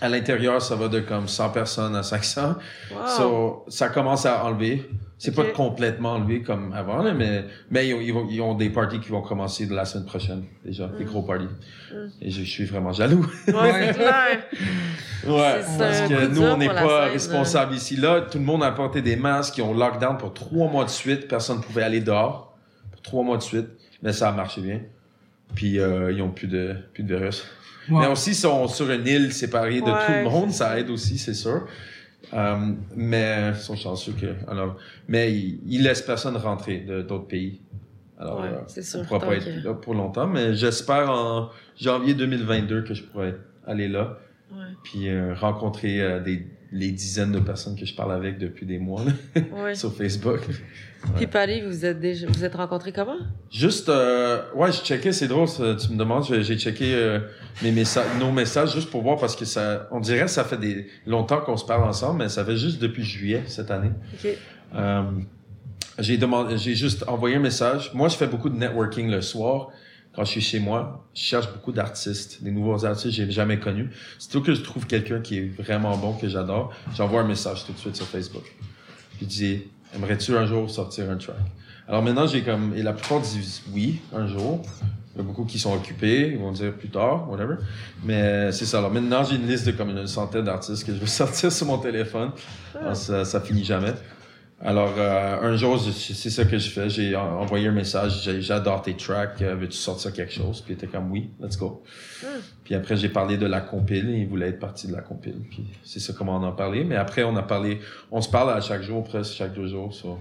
À l'intérieur, ça va de comme 100 personnes à 500. Wow. So, ça commence à enlever. C'est Ok. pas complètement enlevé comme avant, là, mais, mais ils, ont, ils, vont- ils ont des parties qui vont commencer de la semaine prochaine, déjà, des Mm. gros parties. Mm. Et je, je suis vraiment jaloux. Ouais, <laughs> Ouais. c'est clair. Ouais, parce que nous, on n'est pas scène, responsables ici. Là, tout le monde a porté des masques, ils ont lockdown pour trois mois de suite, personne ne pouvait aller dehors pour trois mois de suite, mais ça a marché bien. Puis euh, ils ont plus de, plus de virus. Wow. Mais aussi, ils sont sur une île séparée de Ouais, tout le monde, ça aide aussi, c'est sûr. Euh, mais ils sont chanceux que. Alors, mais ils, ils laissent personne rentrer d'autres pays. Alors, Ouais, euh, on sûr. pourra pas être là pour longtemps, mais j'espère en janvier 2022 que je pourrai aller là, Ouais. puis euh, rencontrer euh, des les dizaines de personnes que je parle avec depuis des mois là, Ouais. <laughs> sur Facebook. Puis Paris, vous êtes déjà, vous êtes rencontrés comment? Juste, euh, ouais, je checkais, c'est drôle, ça, tu me demandes, j'ai j'ai checké euh, mes messages, nos messages juste pour voir parce que ça, on dirait que ça fait des longtemps qu'on se parle ensemble, mais ça fait juste depuis juillet cette année. OK. Euh, j'ai demandé, j'ai juste envoyé un message. Moi, je fais beaucoup de networking le soir quand je suis chez moi. Je cherche beaucoup d'artistes, des nouveaux artistes que j'ai jamais connus. Surtout que je trouve quelqu'un qui est vraiment bon, que j'adore. J'envoie un message tout de suite sur Facebook. Puis je dis, aimerais-tu un jour sortir un track? Alors maintenant, j'ai comme, et la plupart disent oui, un jour. Il y a beaucoup qui sont occupés, ils vont dire plus tard, whatever. Mais c'est ça. Alors maintenant, j'ai une liste de comme une centaine d'artistes que je veux <laughs> sortir sur mon téléphone. Ça, ça finit jamais. Alors, euh, un jour, c'est ça que je fais. J'ai en- envoyé un message. J'adore tes tracks. Euh, Veux-tu sortir quelque chose? Puis il était comme oui, let's go. Hmm. Puis après, j'ai parlé de la compile. Il voulait être partie de la compile. Puis c'est ça comment on en parlait. Mais après, on a parlé. On se parle à chaque jour, presque chaque deux jours, so,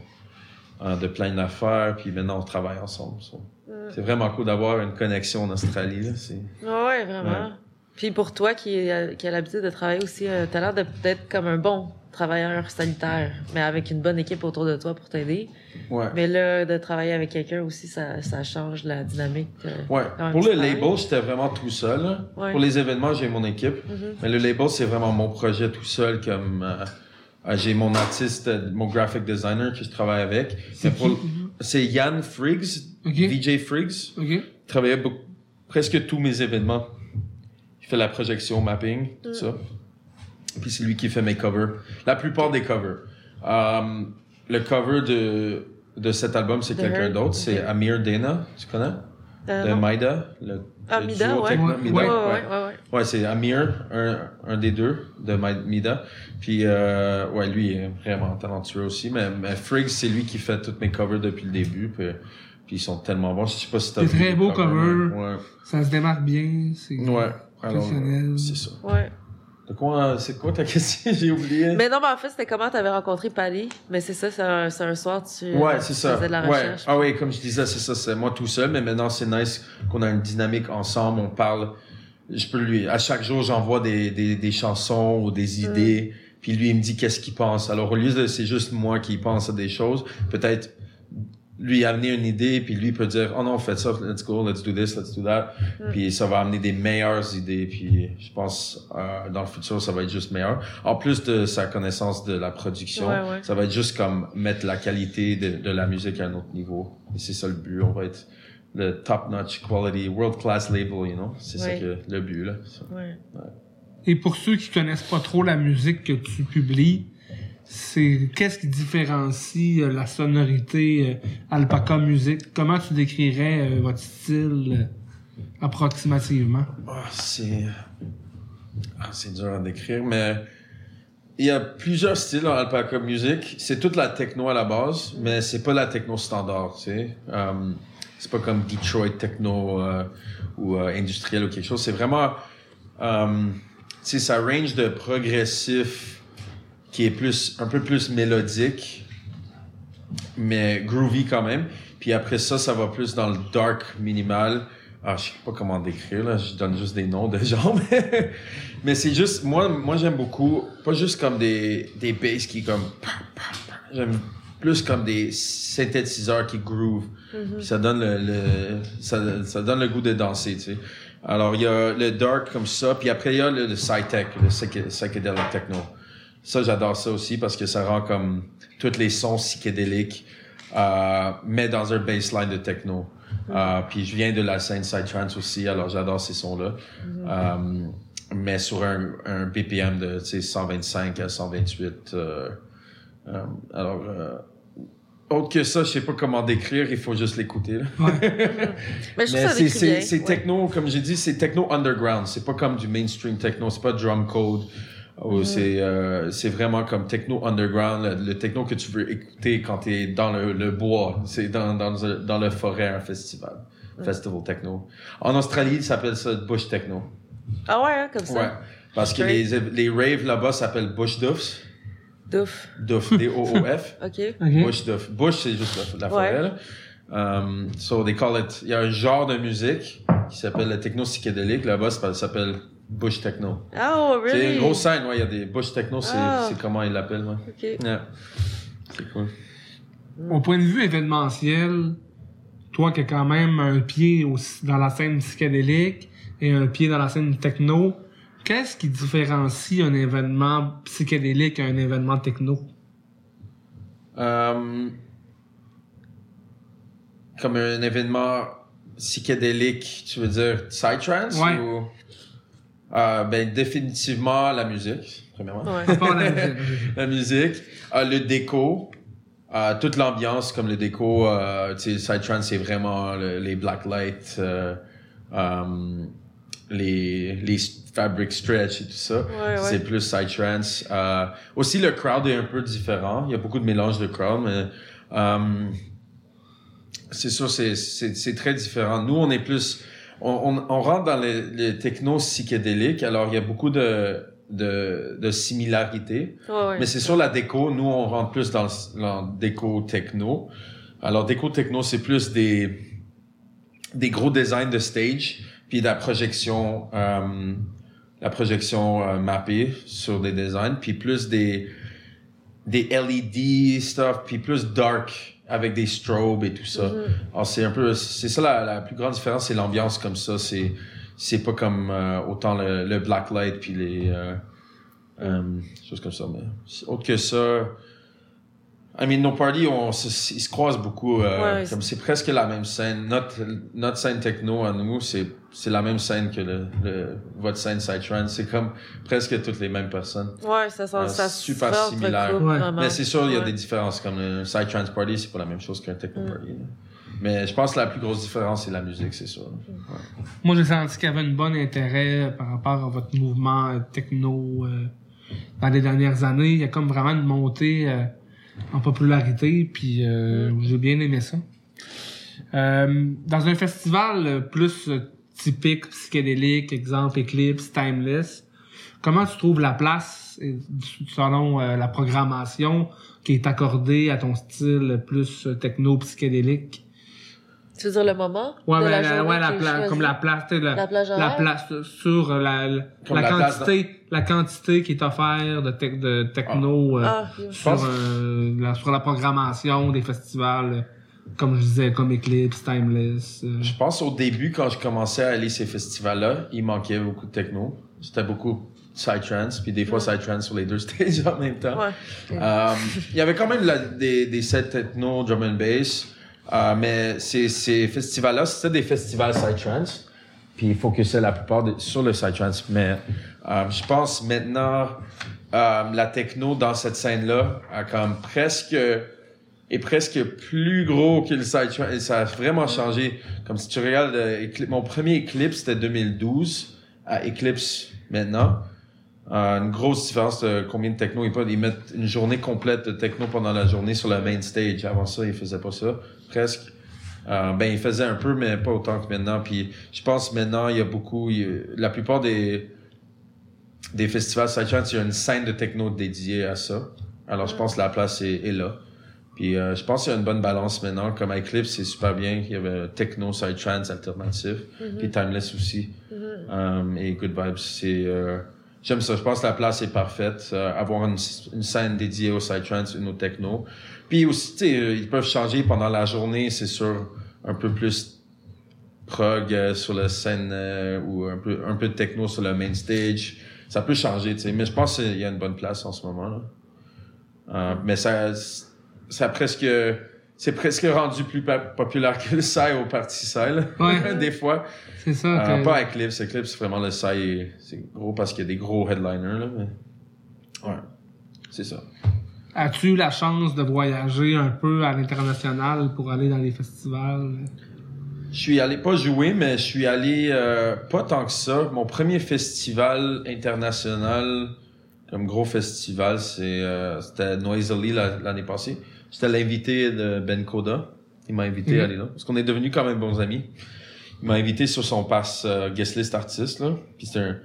euh, de plein d'affaires. Puis maintenant, on travaille ensemble. so. Mm. C'est vraiment cool d'avoir une connexion en Australie. Là. Ouais, vraiment. Puis pour toi qui, a, qui a l'habitude de travailler aussi, euh, t'as l'air de peut-être comme un bon travailleur sanitaire, mais avec une bonne équipe autour de toi pour t'aider. Ouais. Mais là, de travailler avec quelqu'un aussi, ça, ça change la dynamique. euh, Ouais. Pour le travail. label, j'étais vraiment tout seul. Ouais. Pour les événements, j'ai mon équipe. Mhm. Mais le label, c'est vraiment mon projet tout seul. Comme euh, euh, j'ai mon artiste, euh, mon graphic designer que je travaille avec. C'est? C'est Yann Friggs. VJ Friggs. OK. Il travaillait beaucoup- presque tous mes événements. Il fait la projection, mapping, tout ça. Puis c'est lui qui fait mes covers. La plupart des covers. Euh, le cover de, de cet album, c'est quelqu'un d'autre. C'est. Amir Dana. Tu connais? Euh, de non. Maida. Le, Ah, le Mida, duo ouais. techno, Ouais, Mida, Ouais, ouais, ouais, ouais, ouais. Ouais, c'est Amir, un, un des deux de Mida. Puis, euh, ouais, lui est vraiment talentueux aussi. Mais, mais Friggs, c'est lui qui fait toutes mes covers depuis le début. Puis, puis ils sont tellement bons. Je sais pas si t'as Des vu très les beaux covers. covers. Ça se démarque bien. C'est Ouais. Professionnel. c'est ça. Ouais. De quoi, c'est quoi ta <laughs> question? J'ai oublié. Mais non, mais en fait, c'était comment t'avais rencontré Pali? Mais c'est ça, c'est un, c'est un soir, tu, Ouais, c'est tu ça. faisais de la ouais. recherche. Ah oui, comme je disais, c'est ça, c'est moi tout seul, mais maintenant c'est nice qu'on a une dynamique ensemble, on parle. Je peux lui, à chaque jour, j'envoie des, des, des chansons ou des idées, puis lui, il me dit qu'est-ce qu'il pense. Alors, au lieu de c'est juste moi qui pense à des choses, peut-être lui amener une idée, puis lui peut dire, oh non, faites ça, let's go, let's do this, let's do that. Mm. Puis ça va amener des meilleures idées, puis je pense, euh, dans le futur, ça va être juste meilleur. En plus de sa connaissance de la production, Ouais, ouais. ça va être juste comme mettre la qualité de, de la musique à un autre niveau. Et c'est ça le but. On va être le top-notch quality, world-class label, you know? C'est ça que le but, là. Et pour ceux qui connaissent pas trop la musique que tu publies, c'est qu'est-ce qui différencie euh, la sonorité euh, Alpaca Music? Comment tu décrirais euh, votre style euh, approximativement? Ah, c'est... Ah, c'est dur à décrire, mais il y a plusieurs styles en Alpaca Music. C'est toute la techno à la base, mais c'est pas la techno standard, tu sais. C'est pas comme Detroit techno ou industriel ou quelque chose. C'est vraiment... Um, tu sais, ça range de progressif qui est plus un peu plus mélodique, mais groovy quand même. Puis après ça, ça va plus dans le dark minimal. Ah, je sais pas comment décrire là, je donne juste des noms de <laughs> gens, mais, mais c'est juste moi, moi j'aime beaucoup, pas juste comme des des basses qui comme, j'aime plus comme des synthétiseurs qui groove. Puis ça donne le, le ça, ça donne le goût de danser, tu sais. Alors il y a le dark comme ça, puis après il y a le, le sci-tech, le psychedelic techno. Ça, j'adore ça aussi parce que ça rend comme tous les sons psychédéliques, euh, mais dans un baseline de techno. Euh, puis je viens de la scène Psytrance aussi, alors j'adore ces sons-là. Euh, mais sur un, un BPM de tu sais, 125 à 128. euh, euh, alors, euh, autre que ça, je sais pas comment décrire, il faut juste l'écouter. <laughs> Mais c'est, Ouais. techno, comme j'ai dit, c'est techno underground. C'est pas comme du mainstream techno. C'est pas drum code. Ou c'est, euh, c'est vraiment comme techno underground, le, le techno que tu veux écouter quand t'es dans le, le bois. C'est dans, dans, dans le forêt, un festival. Festival techno. En Australie, ça s'appelle ça bush techno. Ah ouais, hein, comme ça? Ouais. Parce que les, les raves là-bas s'appellent bush doofs. Douf. Doof, D-O-O-F. <laughs> OK. Ok. Bush Duff. Bush, c'est juste la, la forêt, Ouais. là. Um, so they call it, il y a un genre de musique qui s'appelle le techno psychédélique. Là-bas, ça s'appelle Bush Techno. Oh, really? C'est une grosse scène, ouais. Il y a des Bush Techno, c'est, Ah. c'est comment ils l'appellent, ouais. OK. Yeah. C'est cool. Au point de vue événementiel, toi qui as quand même un pied aussi dans la scène psychédélique et un pied dans la scène techno, qu'est-ce qui différencie un événement psychédélique à un événement techno? Um, comme un événement psychédélique, tu veux dire psytrance Ouais. ou? Euh, ben définitivement la musique premièrement. Ouais. Pas <laughs> la musique. euh, le déco, euh, toute l'ambiance comme le déco, euh, tu sais, Psytrance c'est vraiment le- les black lights, euh, euh, les les fabric stretch et tout ça. Ouais, ouais. C'est plus. Euh, aussi le crowd est un peu différent. Il y a beaucoup de mélange de crowd, mais euh, c'est sûr c'est c'est c'est très différent. Nous on est plus on, on, on rentre dans les, les technos psychédéliques, alors il y a beaucoup de de, de similarités. Mais c'est sur la déco, nous on rentre plus dans le déco techno. Alors déco techno, c'est plus des des gros designs de stage, puis de la projection euh, la projection euh, mappée sur des designs, puis plus des des LED stuff, puis plus dark avec des strobes et tout ça. Mhm. C'est un peu, c'est ça la, la plus grande différence, c'est l'ambiance comme ça. C'est c'est pas comme euh, autant le, le black light puis les euh, euh, choses comme ça. Mais autre que ça, I mean, nos parties, on, se- ils se croisent beaucoup. euh, Ouais, comme c'est presque la même scène. Notre notre scène techno à nous, c'est c'est la même scène que le, le votre scène psytrance. C'est comme presque toutes les mêmes personnes. Ouais, ça, ça, Euh, ça super similaire. Ouais. Mais c'est sûr, il y a Ouais. des différences. Comme le psytrance party, c'est pas la même chose qu'un techno Mm. party. là. Mais je pense que la plus grosse différence, c'est la musique, c'est sûr. Moi, j'ai senti qu'il y avait un bon intérêt par rapport à votre mouvement euh, techno euh, dans les dernières années. Il y a comme vraiment une montée euh, en popularité, puis euh, j'ai bien aimé ça. Euh, dans un festival euh, plus euh, typique, psychédélique, exemple Eclipse, Timeless, comment tu trouves la place euh, selon euh, la programmation qui est accordée à ton style plus techno-psychédélique? Tu veux dire le moment? Ouais, de mais la la, ouais, pla- comme la place, tu sais, la, La plage la place sur la, la, Comme la la place quantité, la quantité qui est offerte de, de techno euh, Ah, sur, pense- euh, la, sur la programmation des festivals, comme je disais, comme Eclipse, Timeless. euh. Je pense au début, quand je commençais à aller ces festivals-là, il manquait beaucoup de techno. C'était beaucoup psytrance, puis des fois psytrance sur les deux <laughs> stages en même temps. Ouais. Il y avait quand même la- des, des sets techno, drum and bass, euh, mais ces, festivals-là, c'était des festivals psytrance, puis ils focusaient la plupart sur le psytrance. Mais euh, je pense maintenant, euh, la techno dans cette scène-là a presque est presque plus gros que le psytrance. Et Ça a vraiment changé. Comme si tu regardes mon premier Eclipse, c'était 2012 à Eclipse maintenant. Une grosse différence de combien de techno ils peuvent. Ils mettent une journée complète de techno pendant la journée sur le main stage. Avant ça, ils faisaient pas ça, presque. Euh, ben, ils faisaient un peu, mais pas autant que maintenant. Puis, je pense maintenant, il y a beaucoup, il la plupart des, des festivals Psytrance, il y a une scène de techno dédiée à ça. Alors, je pense que la place est, est là. Puis, euh, je pense qu'il y a une bonne balance maintenant. Comme Eclipse, c'est super bien. Il y avait techno, Psytrance, alternatif. Puis Timeless aussi. Euh, et Good Vibes, c'est... euh, J'aime ça. Je pense que la place est parfaite. Euh, avoir une, une scène dédiée au Psytrance, une au techno. Puis aussi, tu sais, euh, ils peuvent changer pendant la journée, c'est sûr, un peu plus prog euh, sur la scène euh, ou un peu, un peu de techno sur le main stage. Ça peut changer, tu sais. Mais je pense qu'il y a une bonne place en ce moment, là. Euh, mais ça, ça presque, c'est presque rendu plus populaire que le Psy au Parti Psy, là. Ouais. <laughs> Des fois. C'est ça. Euh, pas Eclipse. Eclipse, c'est vraiment le Psy. C'est gros parce qu'il y a des gros headliners, là. Mais... Ouais. C'est ça. As-tu eu la chance de voyager un peu à l'international pour aller dans les festivals? Je suis allé pas jouer, mais je suis allé euh, pas tant que ça. Mon premier festival international, comme gros festival, c'est euh, c'était Noisily la- l'année passée. J'étais l'invité de Ben Koda. Il m'a invité Mhm. à aller là. Parce qu'on est devenus quand même bons amis. Il m'a invité sur son pass euh, guest list artiste là. Puis c'est un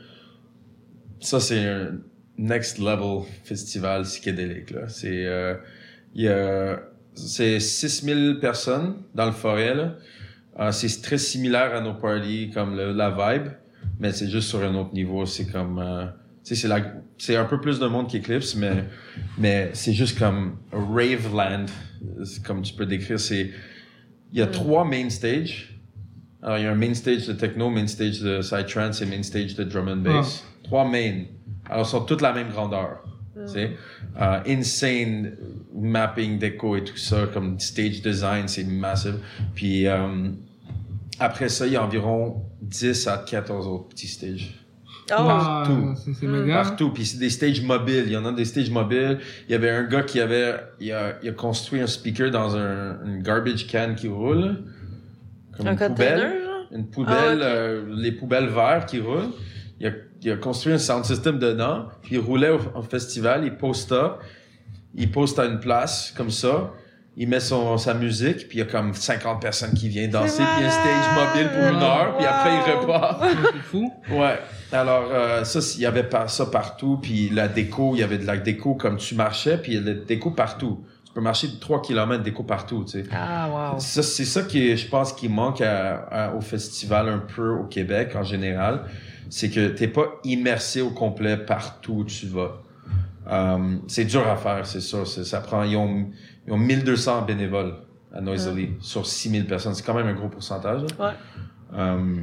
ça c'est un next level festival psychédélique là. C'est euh, il y a c'est 6000 personnes dans le forêt là. Euh, c'est très similaire à nos parties comme le- la vibe, mais c'est juste sur un autre niveau. C'est comme, euh, tu sais, c'est la, c'est un peu plus de monde qu'Eclipse, mais mais c'est juste comme rave land, C'est comme tu peux décrire. C'est, il y a trois main stages. Alors il y a un main stage de techno, main stage de psytrance et main stage de drum and bass. Trois main. Alors ils sont toutes la même grandeur. Tu sais, Euh, insane mapping déco et tout ça, comme stage design, c'est massive. Puis euh, après ça, il y a environ 10 à 14 autres petits stages. Oh, partout. c'est. Partout. Puis c'est des stages mobiles. Il y en a des stages mobiles. Il y avait un gars qui avait, il a, il a construit un speaker dans un, une garbage can qui roule. Comme un une poubelle. genre? Une poubelle, Ah, ok. euh, les poubelles vertes qui roulent. Il a, il a construit un sound system dedans, puis il roulait au, au festival, il posta, il poste à une place comme ça, il met son, sa musique, puis il y a comme 50 personnes qui viennent danser, puis il y a un stage mobile pour une heure, puis après il repart. <laughs> C'est fou. Ouais. Alors euh, ça, il y avait pas ça partout, puis la déco, il y avait de la déco comme tu marchais, puis il y a de la déco partout. Tu peux marcher de 3 km de déco partout, tu sais. Ah, wow. Ça, c'est ça qui, je pense, qui manque à- à- au festival un peu au Québec en général. c'est que t'es pas immersé au complet partout où tu vas. Euh, c'est dur à faire, c'est ça. c'est- Ça prend, ils ont, ils ont 1200 bénévoles à Noisily sur 6000 personnes. C'est quand même un gros pourcentage. là. Ouais. Euh,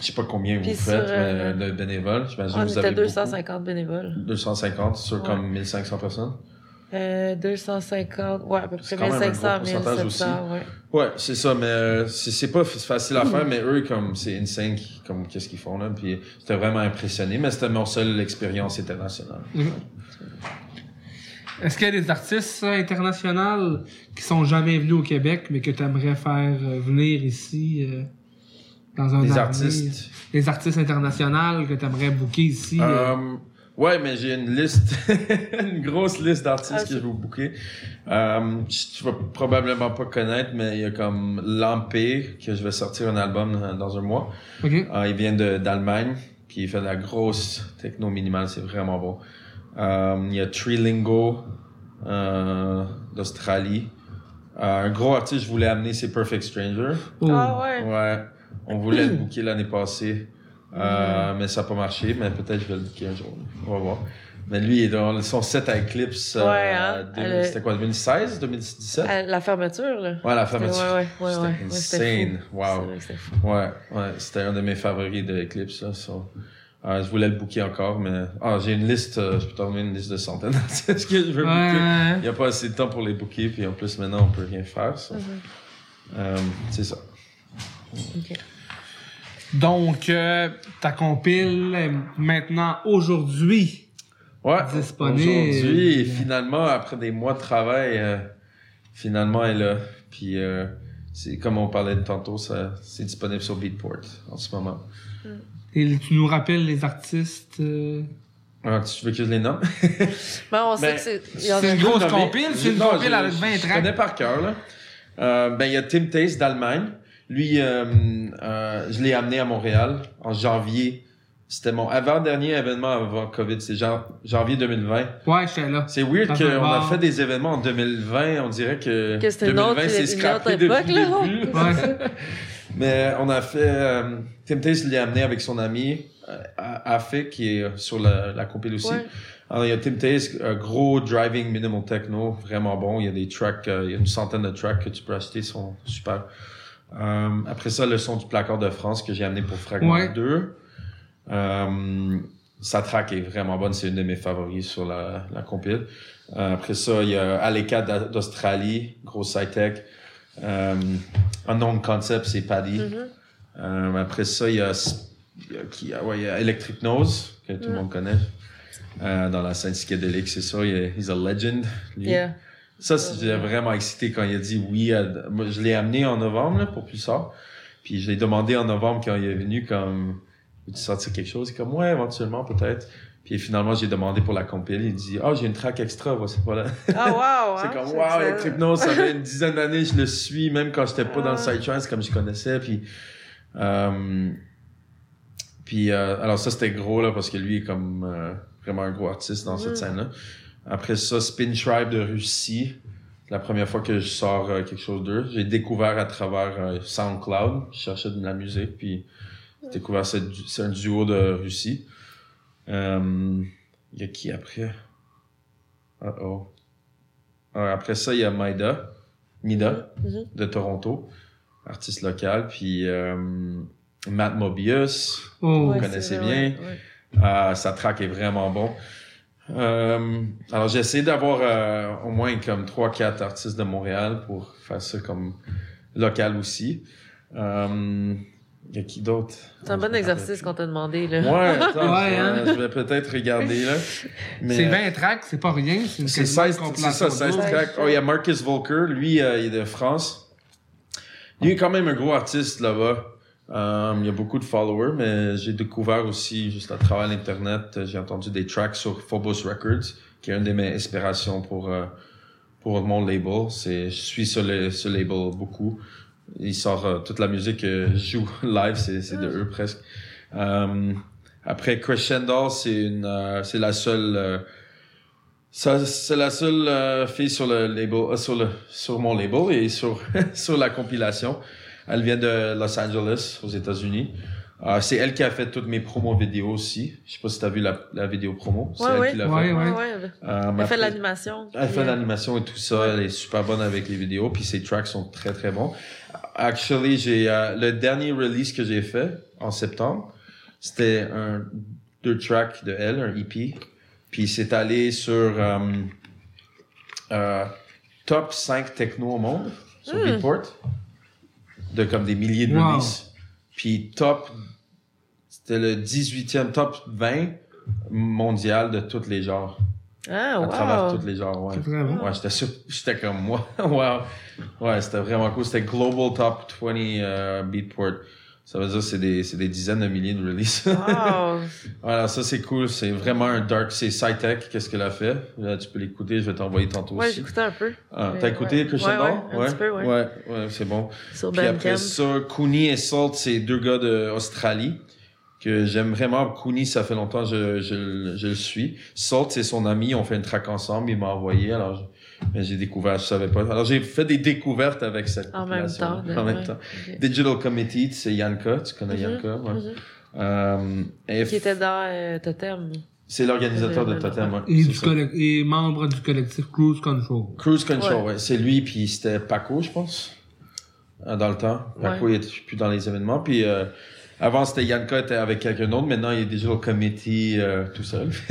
je sais pas combien Puis vous faites euh, mais de bénévoles. J'imagine vous avez 250 bénévoles. beaucoup. 250 sur Ouais. comme 1500 personnes. Euh, 250, ouais, à peu près C'est quand même un 1500, gros pourcentage 1700, ouais. Ouais, c'est ça, mais euh, c'est c'est pas facile à faire, mais eux, comme, c'est insane, qui- comme, qu'est-ce qu'ils font, là, puis j'étais vraiment impressionné, mais c'était mon seule expérience internationale. Est-ce qu'il y a des artistes euh, internationaux qui sont jamais venus au Québec, mais que tu aimerais faire euh, venir ici euh, dans un Des artistes. Des artistes internationaux que tu aimerais booker ici. euh, Euh, ouais, mais j'ai une liste, <laughs> une grosse liste d'artistes Ah, que je vais vous booker. Euh, tu vas probablement pas connaître, mais il y a comme Lampé, que je vais sortir un album dans- un mois. OK. Euh, il vient de- d'Allemagne, puis il fait de la grosse techno minimale, c'est vraiment bon. Euh, il y a Trilingo euh, d'Australie. Euh, un gros artiste que je voulais amener, c'est Perfect Stranger. Oh. Ah ouais. Ouais, on voulait le <clears throat> booker l'année passée, euh, mais ça n'a pas marché, mais peut-être je vais le booker un jour. On va voir. Mais lui, il est dans son set à Eclipse, euh, Ouais, hein, deux- elle- c'était quoi, 2016, 2017? À la fermeture, là. Ouais, la fermeture. Ouais, ouais, ouais, C'était ouais. Insane. fou. Wow. C'est vrai fou. Ouais, ouais, c'était un de mes favoris de Eclipse. Là, so. Euh, je voulais le booker encore, mais ah, j'ai une liste, euh, je peux t'en donner une liste de centaines <laughs> d'artistes que je veux booker. Il n'y a pas assez de temps pour les booker, puis en plus maintenant on peut rien faire. so. Mhm. Euh, c'est ça. Ok. Donc, euh, ta compile est maintenant aujourd'hui. Ouais, Disponible. aujourd'hui, finalement, après des mois de travail, euh, finalement elle est là. Puis euh, c'est comme on parlait de tantôt, ça, c'est disponible sur Beatport en ce moment. Et tu nous rappelles les artistes. euh, Ah, tu veux que je les nomme? <laughs> Ben, on sait Ben, que c'est. une Je grosse compile, c'est une compile je- avec je- 20 Je tracks. connais par cœur, là. Euh, ben, il y a Tim Taste d'Allemagne. Lui, euh, euh, je l'ai amené à Montréal en janvier. C'était mon avant-dernier événement avant COVID. C'est jan- janvier 2020. Ouais, j'étais là. C'est weird qu'on a fait des événements en 2020. On dirait que, Que c'était une 2020 autre- c'est une scrappé autre depuis époque, le là. début. Ouais. <laughs> Mais on a fait... Euh, Tim Taste l'a amené avec son ami euh, Afik, qui est sur la, la compile aussi. Ouais. Alors, il y a Tim Taze, un gros driving minimal techno, vraiment bon. Il y a des tracks, euh, il y a une centaine de tracks que tu peux acheter, ils sont super. Euh, après ça, le son du placard de France que j'ai amené pour Fragment Ouais. 2. Euh, sa track est vraiment bonne, c'est une de mes favoris sur la, la compile. Euh, après ça, il y a Aleka d'A- d'Australie, gros sci-tech. Euh, Unknown Concept, c'est Paddy. Mhm. Euh, après ça, il y a, il y a, qui, ah ouais, il y a Electric Nose, que tout le Mm. monde connaît. Euh, dans la scène psychédélique, c'est ça. Il est, he's a legend. lui. Yeah. Ça, j'étais vraiment excité quand il a dit oui. à- moi, je l'ai amené en novembre là, pour plus tard. Puis je l'ai demandé en novembre quand il est venu comme veux-tu sortir quelque chose? Il est comme ouais, éventuellement peut-être. Puis finalement, j'ai demandé pour la compile. Il dit ah, j'ai une track extra. Voici, voilà. Ah, wow! <laughs> C'est hein, comme, wow. Electric Nose, ça fait une dizaine d'années, je le suis, même quand j'étais pas dans le Ah. Psytrance, comme je connaissais, puis, euh, puis, euh, alors ça, c'était gros, là, parce que lui est comme, euh, vraiment un gros artiste dans cette Mm. scène-là. Après ça, Spin Tribe de Russie. C'est la première fois que je sors euh, quelque chose d'eux. J'ai découvert à travers euh, SoundCloud. Je cherchais de la musique, puis j'ai découvert du- c'est un duo de Russie. Euh, Il y a qui après? Uh oh. Après ça, il y a Maida, Nida, Mhm. de Toronto, artiste local, puis euh, Matt Mobius, Oh. Ouais, connaissez bien. ouais, ouais. euh, sa track est vraiment bon. Euh, alors j'ai essayé d'avoir euh, au moins comme 3-4 artistes de Montréal pour faire ça comme local aussi. Euh, Il y a qui d'autre? C'est un bon exercice qu'on t'a demandé, là. Ouais, attends, <laughs> Ouais, je, hein. je vais peut-être regarder là. <laughs> Mais, C'est euh, 20 tracks, c'est pas rien. C'est une c'est quasiment 16, une c'est ça, 16 double. tracks. Oh, il y a Marcus Volker, lui, euh, il est de France. Lui est quand même un gros artiste là-bas. Euh, il y a beaucoup de followers, mais j'ai découvert aussi, juste à travers l'Internet, euh, j'ai entendu des tracks sur Phobos Records, qui est une de mes inspirations pour, euh, pour mon label. C'est, je suis ce, la- ce label beaucoup. Il sort euh, toute la musique que je joue <laughs> live, c'est, c'est de eux presque. Après Crescendo, c'est une, euh, c'est la seule, ça, c'est la seule fille sur le label, sur le, sur mon label et sur, <laughs> sur la compilation. Elle vient de Los Angeles, aux États-Unis. Euh, c'est elle qui a fait toutes mes promos vidéo aussi. Je sais pas si tu as vu la, la vidéo promo. C'est Ouais, elle ouais. qui l'a Ouais, fait. ouais. Ouais, ouais. Euh, Elle fait de l'animation. Elle fait de l'animation et tout ça. Elle est super bonne avec les vidéos. Puis ses tracks sont très très bons. Actually, j'ai euh, le dernier release que j'ai fait en septembre. C'était un deux tracks de elle, un EP. Puis c'est allé sur euh, euh, top 5 techno au monde sur. Beatport de comme des milliers de Wow. releases. Puis top c'était le 18e top 20 mondial de tous les genres Ah, à wow. travers tous les genres, ouais. Bon. Ouais, j'étais sûr, j'étais comme moi. <laughs> wow. Ouais, c'était vraiment cool. C'était Global Top 20 euh, Beatport. Ça veut dire que c'est des, c'est des dizaines de milliers de releases. Wow. <laughs> voilà, ça c'est cool. C'est vraiment un dark. C'est SciTech, qu'est-ce qu'elle a fait? Là, tu peux l'écouter, je vais t'envoyer tantôt Ouais, aussi. j'écoutais un peu Ah, T'as écouté ouais. Christian Ouais, ouais, un petit peu, ouais. Ouais, ouais, c'est bon. sur Puis après ça, Cooney et Salt, c'est deux gars d'Australie que j'aime vraiment. Cooney, ça fait longtemps que je, je, je le suis. Salt, c'est son ami. On fait une track ensemble. Il m'a envoyé. Alors, je- mais j'ai découvert, je savais pas. Alors, j'ai fait des découvertes avec cette En même temps. En même ouais, temps. Digital Committee, c'est Yanka. Tu connais Mhm, Yanka, ouais. mhm. Euh, Qui était dans euh, Totem. c'est l'organisateur de Totem, ouais. Et, du membre du collectif Cruise Control. Cruise Control, Ouais. ouais. C'est lui, puis c'était Paco, je pense, euh, dans le temps. Paco, Ouais. il était plus dans les événements. Puis euh, avant, c'était Yanka était avec quelqu'un d'autre. Maintenant, il est déjà au committee euh, tout seul. <laughs>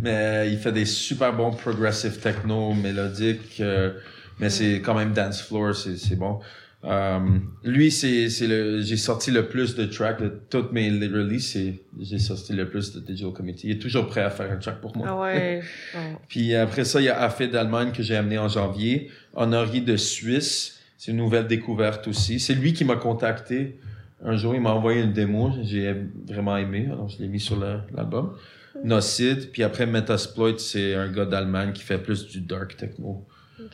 mais euh, il fait des super bons progressive techno, mélodiques. euh, mais c'est quand même dance floor, c'est c'est bon. Euh, lui, c'est c'est le j'ai sorti le plus de tracks de toutes mes releases. J'ai sorti le plus de Digital Committee. Il est toujours prêt à faire un track pour moi. Ah ouais. Oh. <laughs> Puis après ça, il y a Afé d'Allemagne que j'ai amené en janvier. Honori de Suisse, c'est une nouvelle découverte aussi. C'est lui qui m'a contacté. Un jour, il m'a envoyé une démo. J'ai vraiment aimé, alors je l'ai mis sur l'album. Nocid, puis après Metasploit, c'est un gars d'Allemagne qui fait plus du dark techno.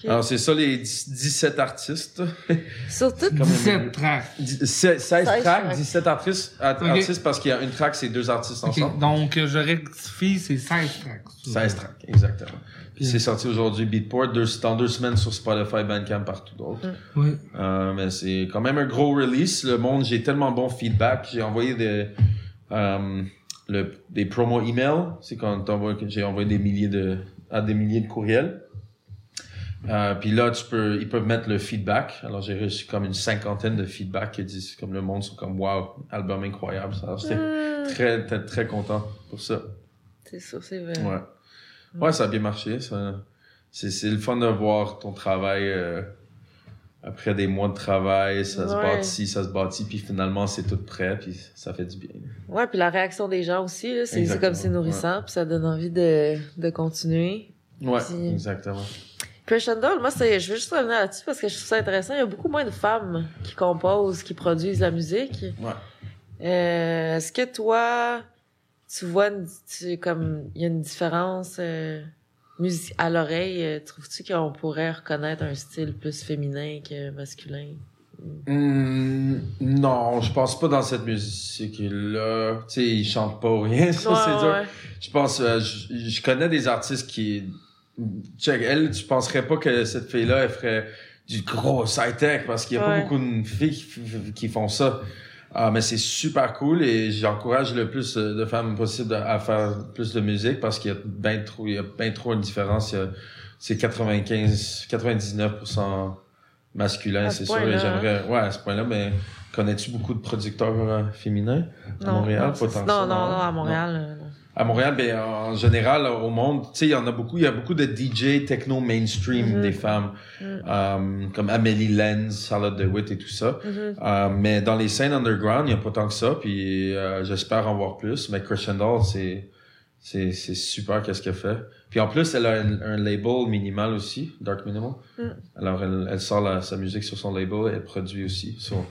Alors c'est ça les 10 17 artistes. <laughs> Surtout, Comme 17 tracks. Dix- 16 16 tracks, tracks. 17 artistes, art- Ok. artistes parce qu'il y a une track, c'est deux artistes ensemble. Donc, je rectifie, c'est 16 tracks. 16 tracks, exactement. Puis c'est sorti aujourd'hui Beatport, deux, dans deux semaines sur Spotify, Bandcamp, partout d'autres. Oui. Euh, mais c'est quand même un gros release. Le monde, j'ai tellement bon feedback. J'ai envoyé des, euh, le, des promo emails. C'est quand t'envoies que j'ai envoyé des milliers de, à des milliers de courriels. Euh, puis là, tu peux, ils peuvent mettre le feedback. Alors, j'ai reçu comme une cinquantaine de feedback qui disent, comme le monde sont comme, wow, album incroyable. Alors, j'étais Hmm, très, très, très content pour ça. c'est sûr, c'est vrai. Ouais. Ouais, ça a bien marché. Ça... C'est, c'est le fun de voir ton travail euh, après des mois de travail. Ça se bâtit, ça se bâtit, puis finalement, c'est tout prêt, puis ça fait du bien. Ouais, puis la réaction des gens aussi, c'est comme c'est nourrissant, puis ça donne envie de, de continuer. Ouais, Puis- exactement. Doll, moi, c'est, je veux juste revenir là-dessus parce que je trouve ça intéressant. Il y a beaucoup moins de femmes qui composent, qui produisent la musique. Ouais. Euh, est-ce que toi, tu vois, tu, comme, il y a une différence euh, à l'oreille? euh, Trouves-tu qu'on pourrait reconnaître un style plus féminin que masculin? Hum, non, je pense pas dans cette musique-là. Tu sais, ils chantent pas ou rien, <laughs> ça, Ouais, c'est dur. Je pense, euh, je, je connais des artistes qui, check, elle, tu penserais pas que cette fille-là, elle ferait du gros high-tech parce qu'il y a Ouais. pas beaucoup de filles qui font ça. Ah, mais c'est super cool et j'encourage le plus euh, de femmes possible à faire plus de musique parce qu'il y a ben trop, il y a ben trop une différence. C'est 95, 99% masculin, ce c'est sûr. Et j'aimerais, ouais, à ce point-là, mais connais-tu beaucoup de producteurs euh, féminins? À Montréal, non, pas c'est- tant que non, ça, non, non. à. Montréal, euh, non. À Montréal, ben, en général, au monde, tu sais, il y en a beaucoup. Il y a beaucoup de DJ techno mainstream Mhm. des femmes, Mhm. euh, comme Amélie Lenz, Charlotte DeWitt et tout ça. Mhm. Euh, mais dans les scènes underground, il n'y a pas tant que ça. Puis euh, j'espère en voir plus. Mais Christian Doll, c'est c'est super qu'est-ce qu'elle fait. Puis en plus, elle a un, un label minimal aussi, Dark Minimal. Mm. Alors elle, elle sort la- sa musique sur son label et elle produit aussi. So,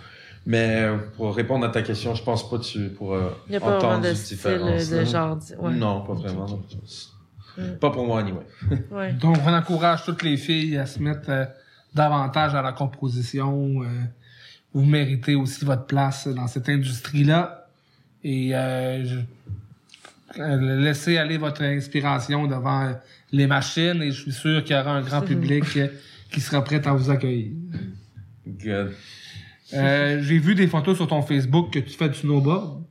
mais euh, pour répondre à ta question, je pense pas que tu pourras Il n'y a pas entendre de différence. de genre. Ouais. Non, pas vraiment. non. Mm. Pas pour moi, anyway. <laughs> Ouais. Donc, on encourage toutes les filles à se mettre euh, davantage à la composition. euh, vous méritez aussi votre place dans cette industrie-là. Et euh, je- euh, laissez aller votre inspiration devant euh, les machines et je suis sûr qu'il y aura un grand <laughs> public euh, qui sera prêt à vous accueillir. Good. Euh, J'ai vu des photos sur ton Facebook que tu fais du snowboard.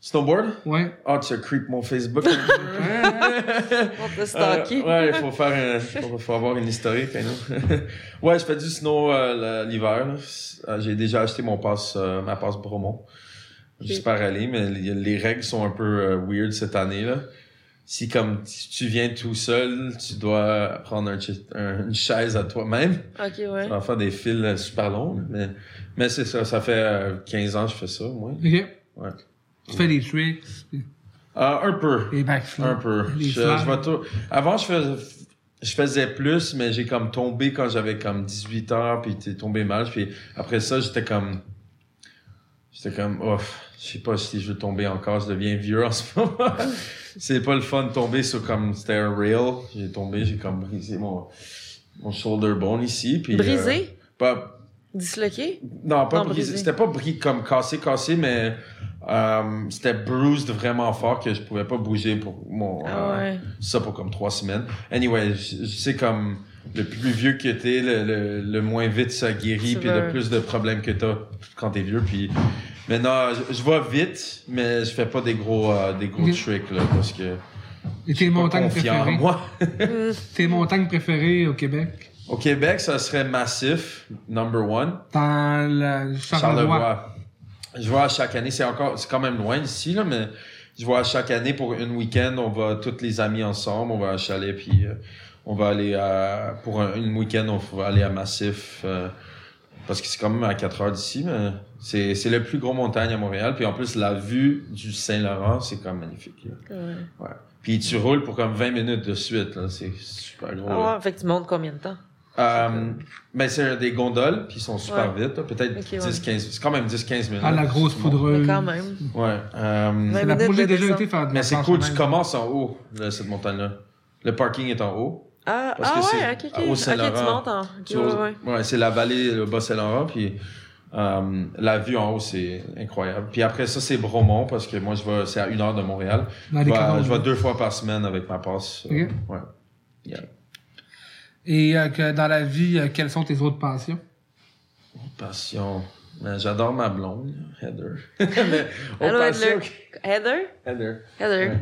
Snowboard? Ouais. Ah, tu as creep mon Facebook. Ouais, <laughs> ouais. On peut stalker. Euh, ouais, il faut faire un, faut, faut avoir une historique, hein, <laughs> ouais, je fais du snow euh, l'hiver. Euh, J'ai déjà acheté mon passe, euh, ma passe Bromont. J'espère aller, mais les, les règles sont un peu euh, weird cette année là. Si comme si tu viens tout seul, tu dois prendre un, chi- un- une chaise à toi-même. Ok, ouais. Tu vas faire des fils euh, super longs, mais mais c'est ça, ça fait euh, 15 ans que je fais ça, moi. Ok. Ouais. Tu fais des tricks, Euh, un peu. des backflips. Un peu. Les Je, je vais tout- Avant, je faisais, je faisais plus, mais j'ai comme tombé quand j'avais comme 18 ans, puis t'es tombé mal. Puis après ça, j'étais comme... J'étais comme, oh, je sais pas si je veux tomber encore, je deviens vieux en ce <laughs> moment. c'est pas le fun de tomber sur comme, c'était un rail. J'ai tombé, j'ai comme brisé mon, mon shoulder bone ici. Puis, Brisé? euh, pas, Disloqué? non, pas Non, brisé. C'était pas brisé comme cassé, cassé, mais euh, c'était bruised vraiment fort que je pouvais pas bouger pour mon. Ah euh, ouais. ça pour comme trois semaines. Anyway, sais comme le plus vieux que t'es, le, le, le moins vite ça guérit, C'est puis le plus de problèmes que t'as quand t'es vieux. Puis maintenant, je, je vais vite, mais je fais pas des gros euh, des gros tricks là parce que Et tes montagnes préférées? moi. Tes montagnes préférées au Québec? Au Québec, ça serait massif, number one. Dans le Charlevoix. Charlevoix. Je vois à chaque année, c'est encore, c'est quand même loin d'ici, là, mais je vois à chaque année pour une week-end, on va tous les amis ensemble, on va à Chalet, puis euh, on va aller à, pour un, une week-end, on va aller à Massif, euh, parce que c'est quand même à 4 heures d'ici, mais c'est, c'est le plus gros montagne à Montréal, puis en plus, la vue du Saint-Laurent, c'est comme magnifique, là. Ouais. Ouais. Puis tu roules pour comme 20 minutes de suite, là, c'est super gros. Ah ouais, fait que tu montes combien de temps? Euh, ben, c'est des gondoles, puis ils sont super Ouais. vite, peut-être Ok, ouais. 10-15, c'est quand même 10-15 minutes. Ah, la grosse poudreuse. quand même. Ouais. euh. La- j'ai déjà descente. été faire de mais c'est cool, tu commences en haut, cette montagne-là. Le parking est en haut. Ah, Parce ah que ouais, c'est ok, ok. au Ok, Saint-Laurent. tu montes en. Ok, Tu ouais, vois, ouais. ouais, c'est la vallée, le Bas-Saint-Laurent, puis euh, la vue en haut, c'est incroyable. Puis après ça, c'est Bromont, parce que moi, je vais, c'est à une heure de Montréal. Dans Je vais, canons. je vais deux fois par semaine avec ma passe. euh. Ouais. Yeah. Et euh, que dans la vie, euh, quelles sont tes autres passions? Passion. Mais J'adore ma blonde, Heather. <laughs> mais, Allô, passion. Heather? Heather. Heather. Ouais.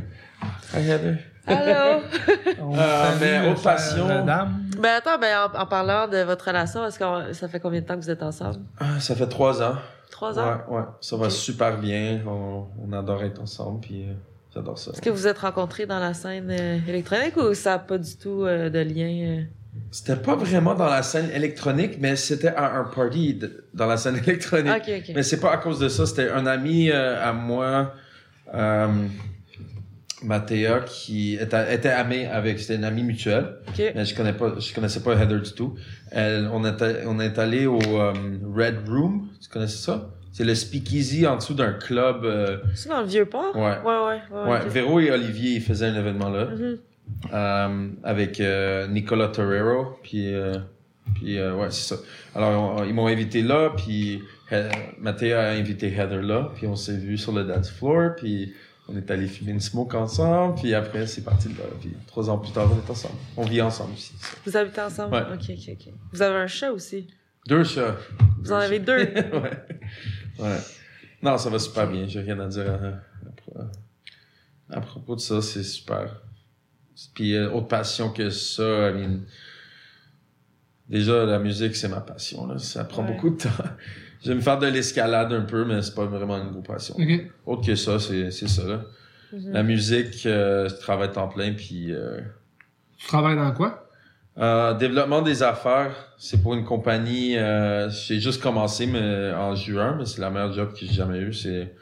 Hi, Heather. Allô? <laughs> Euh, mais autre passion. chère dame. ben attends, ben en, en parlant de votre relation, est-ce que ça fait combien de temps que vous êtes ensemble? Ah, ça fait trois ans. Trois ans? Ouais, ouais. Ça va super bien. On, on adore être ensemble, puis euh, j'adore ça. Est-ce que vous vous êtes rencontrés dans la scène euh, électronique ou ça n'a pas du tout euh, de lien? C'était pas vraiment dans la scène électronique, mais c'était à un party de- dans la scène <laughs> électronique. Ok, ok. Mais c'est pas à cause de ça. C'était un ami euh, à moi, euh, Mathéa, qui était, était amie avec, c'était une amie mutuelle. Mais je connais pas, je connaissais pas Heather du tout. Elle, on est, on est allé au euh, Red Room. Tu connaissais ça? C'est le speakeasy en dessous d'un club. euh, C'est dans le vieux port? Ouais. Ouais, ouais. ouais, ouais. Véro et Olivier, ils faisaient un événement là. Mhm. Euh, avec euh, Nicolas Torrero, puis euh, puis euh, ouais c'est ça. Alors on- ils m'ont invité là, puis Mathéa a invité Heather là, puis on s'est vu sur le dance floor, puis on est allé fumer une smoke ensemble, puis après c'est parti de là, puis trois ans plus tard on est ensemble. On vit ensemble aussi. ça. Vous habitez ensemble? Ouais. Ok, ok, ok. Vous avez un chat aussi? Deux chats. Vous en avez deux? <laughs> ouais. ouais. Non, ça va super bien. J'ai rien à dire à, à- à propos de ça. C'est super. Puis, euh, autre passion que ça, I mean, déjà, la musique, c'est ma passion. Là. Ça prend Ouais. beaucoup de temps. <laughs> Je vais me faire de l'escalade un peu, mais c'est pas vraiment une grosse passion. Ok. Autre que ça, c'est c'est ça. Là. Mhm. La musique, euh, je travaille temps plein, puis... euh, Tu travailles dans quoi? euh, développement des affaires, c'est pour une compagnie. Euh, j'ai juste commencé mais en juin, mais c'est la meilleure job que j'ai jamais eu. C'est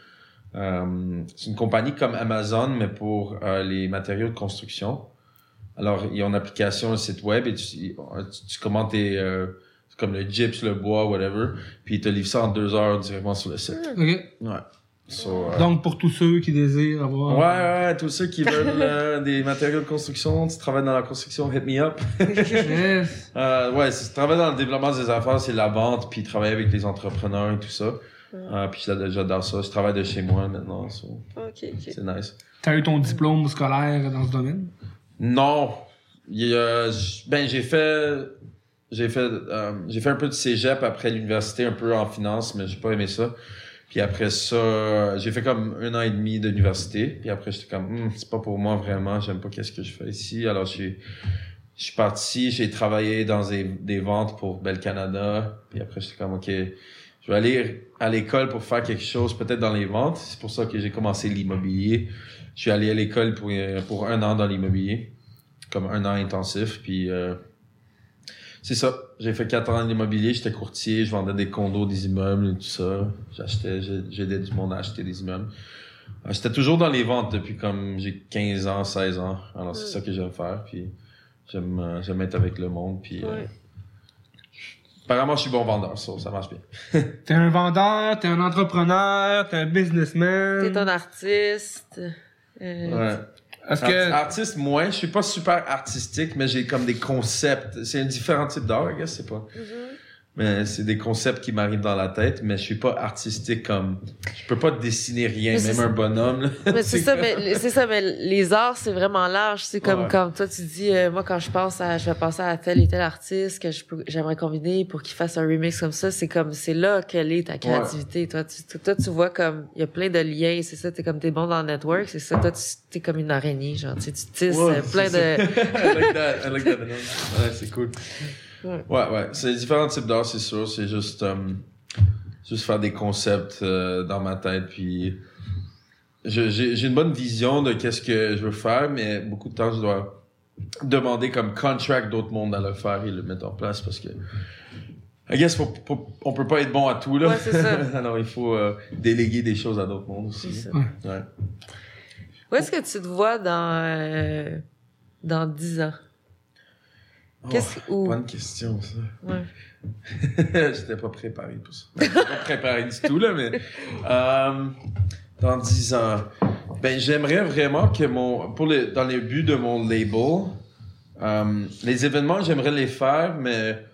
c'est une compagnie comme Amazon, mais pour euh, les matériaux de construction. Alors, ils ont une application, un site web, et tu, tu, tu commandes tes, euh, comme le gyps, le bois, whatever, puis ils te livrent ça en deux heures directement sur le site. Ok. Ouais. So, euh, Donc, pour tous ceux qui désirent avoir. Ouais, ouais, tous ceux qui veulent euh, <laughs> des matériaux de construction, tu travailles dans la construction, hit me up. Yes. <laughs> Euh, ouais, c'est travailler dans le développement des affaires, c'est la vente, puis travailler avec les entrepreneurs et tout ça. Euh, puis j'ad- j'adore ça. Je travaille de chez moi maintenant, so, Ok, ok. c'est nice. T'as eu ton diplôme scolaire dans ce domaine? Non, il y a- j- ben j'ai fait j'ai fait, euh, j'ai fait un peu de cégep après l'université, un peu en finance, mais j'ai pas aimé ça. Puis après ça, j'ai fait comme un an et demi d'université. Puis après, j'étais comme, Hum, c'est pas pour moi vraiment, j'aime pas qu'est-ce que je fais ici. Alors, j'ai, je suis parti, j'ai travaillé dans des, des ventes pour Bel Canada. Puis après, j'étais comme, OK, je vais aller à l'école pour faire quelque chose, peut-être dans les ventes. C'est pour ça que j'ai commencé l'immobilier. Je suis allé à l'école pour, pour un an dans l'immobilier, comme un an intensif. Puis euh, c'est ça. J'ai fait quatre ans d'immobilier. J'étais courtier. Je vendais des condos, des immeubles et tout ça. J'achetais, j'aidais du monde à acheter des immeubles. Euh, j'étais toujours dans les ventes depuis comme j'ai 15 ans, 16 ans. Alors c'est ça que j'aime faire. Puis j'aime, euh, j'aime être avec le monde. Puis euh, Apparemment, je suis bon vendeur, ça, ça marche bien. <laughs> t'es un vendeur, t'es un entrepreneur, t'es un businessman. T'es un artiste. Euh, ouais. Est-ce que... Artiste, moi, je suis pas super artistique, mais j'ai comme des concepts. C'est un différent type d'art, je c'est pas. Mm-hmm. Mais c'est des concepts qui m'arrivent dans la tête, mais je suis pas artistique comme. Je peux pas dessiner rien, même un bonhomme. C'est ça, mais <laughs> c'est ça, mais les arts, c'est vraiment large. C'est comme, comme toi, tu dis, euh, moi, quand je pense à, je vais penser à tel et tel artiste que je peux, j'aimerais combiner pour qu'il fasse un remix comme ça. C'est comme, c'est là qu'elle est ta créativité. Toi, tu, toi, tu vois comme, il y a plein de liens. C'est ça, t'es comme, t'es bon dans le network. C'est ça, toi, tu, t'es comme une araignée, genre, tu, tu tisses euh, plein de. I like that. I like that. Ouais, c'est cool. Ouais, ouais. C'est différents types d'art, c'est sûr. C'est juste, euh, juste faire des concepts euh, dans ma tête. Puis j'ai une bonne vision de qu'est-ce que je veux faire, mais beaucoup de temps, je dois demander comme contract d'autres mondes à le faire et le mettre en place parce que I guess on peut pas être bon à tout là. Ouais, c'est ça. <laughs> Alors il faut euh, déléguer des choses à d'autres mondes aussi. Ouais. Où est-ce que tu te vois dans dans 10 ans? Oh, bonne question, ça. Ouais. <laughs> J'étais pas préparé pour ça. J'étais pas préparé du tout, là, mais euh, dans dix ans, ben j'aimerais vraiment que mon, pour les, dans les buts de mon label, euh, les événements, j'aimerais les faire, mais